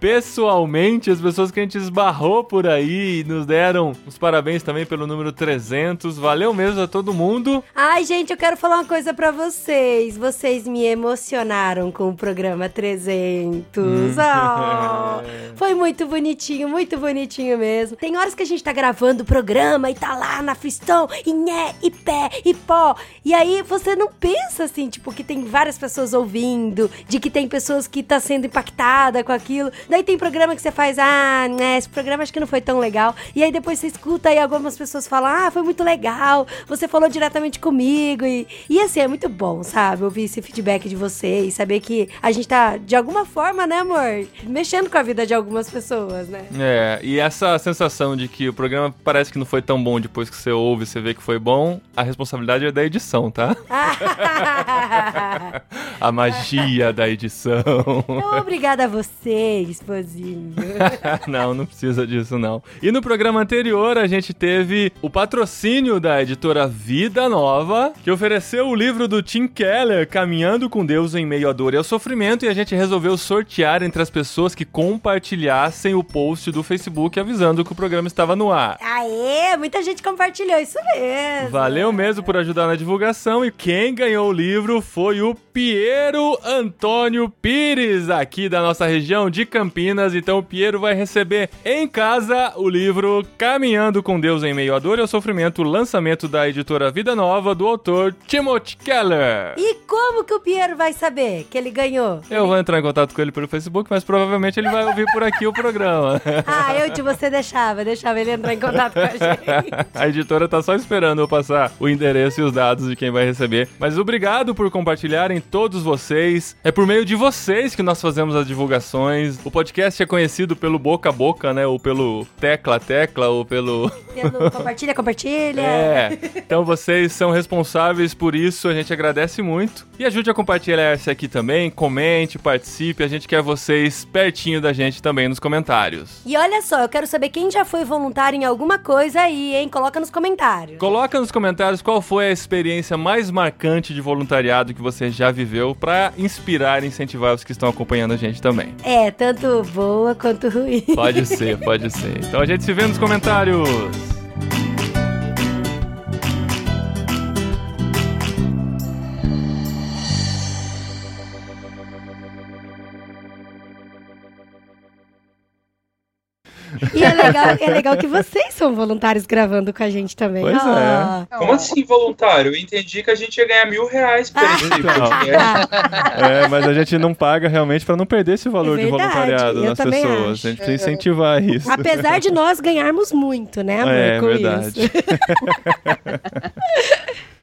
pessoalmente as pessoas que a gente esbarrou por aí e nos deram os parabéns também pelo número 300. Valeu mesmo a todo mundo. Ai, gente, eu quero falar uma coisa pra vocês. Vocês me emocionaram com o programa 300. Hum. Oh, foi muito bonitinho, muito bonitinho mesmo. Tem horas que a gente tá gravando o programa e tá lá na fistão, e né, e pé, e pó. E aí você não pensa assim, tipo, que tem várias pessoas ouvindo, de que tem pessoas que tá sendo impactada com aquilo. Daí tem programa que você faz, ah, né, esse programa acho que não foi tão legal. E aí depois você escuta e algumas pessoas falam, ah, foi muito legal, você falou diretamente comigo. E, e assim, é muito bom, sabe? Ouvir esse feedback de vocês, saber que a gente tá, de alguma forma, né, amor? Mexendo com a vida de algumas pessoas, né? É, e essa sensação de que o programa parece que não foi tão bom depois que você ouve, você vê que foi bom, a responsabilidade é da edição, tá? A magia da edição. Então, obrigada a você, esposinho. não, não precisa disso não. E no programa anterior a gente teve o patrocínio da editora Vida Nova, que ofereceu o livro do Tim Keller, Caminhando com Deus em Meio à Dor e ao Sofrimento, e a gente resolveu sortear entre as pessoas que compartilhassem o post do Facebook avisando que o programa estava no ar. Aê, muita gente compartilhou isso mesmo. Valeu mesmo por ajudar na divulgação e quem ganhou o livro foi o Piero Antônio Pires, aqui da nossa região de Campinas. Então o Piero vai receber em casa o livro Caminhando com Deus em Meio à Dor e ao Sofrimento, lançamento da editora Vida Nova do autor Timothy Keller. E como que o Piero vai saber que ele ganhou? Eu vou entrar em contato com ele pelo Facebook, mas provavelmente ele vai ouvir por aqui o programa. Ah, eu de você deixava, deixava ele entrar em contato com a gente. A editora tá só esperando eu passar o endereço e os dados de quem vai receber. Mas obrigado por compartilharem todos vocês. É por meio de vocês que nós fazemos as divulgações. O podcast é conhecido pelo boca a boca, né? Ou pelo tecla tecla, ou pelo. Pelo compartilha, compartilha. É. Então vocês são responsáveis por isso, a gente agradece muito. E ajude a compartilhar esse aqui também. Comente, participe. A gente quer vocês pertinho da gente também nos comentários. E olha só, eu quero saber quem já foi voluntário em alguma coisa aí, hein? Coloca nos comentários. Coloca nos comentários qual foi a experiência mais marcante de voluntariado que você já viveu pra inspirar e incentivar os que estão acompanhando a gente também. É, tanto boa quanto ruim. Pode ser, pode ser. Então a gente se vê nos comentários. E é legal, é legal que vocês são voluntários gravando com a gente também. Pois é. Ah. Como assim, voluntário? Eu entendi que a gente ia ganhar mil reais por esse Então. podcast. É, mas a gente não paga realmente pra não perder esse valor É de voluntariado eu nas pessoas. acho. A gente precisa incentivar isso. Apesar de nós ganharmos muito, né, amor? É com verdade. isso.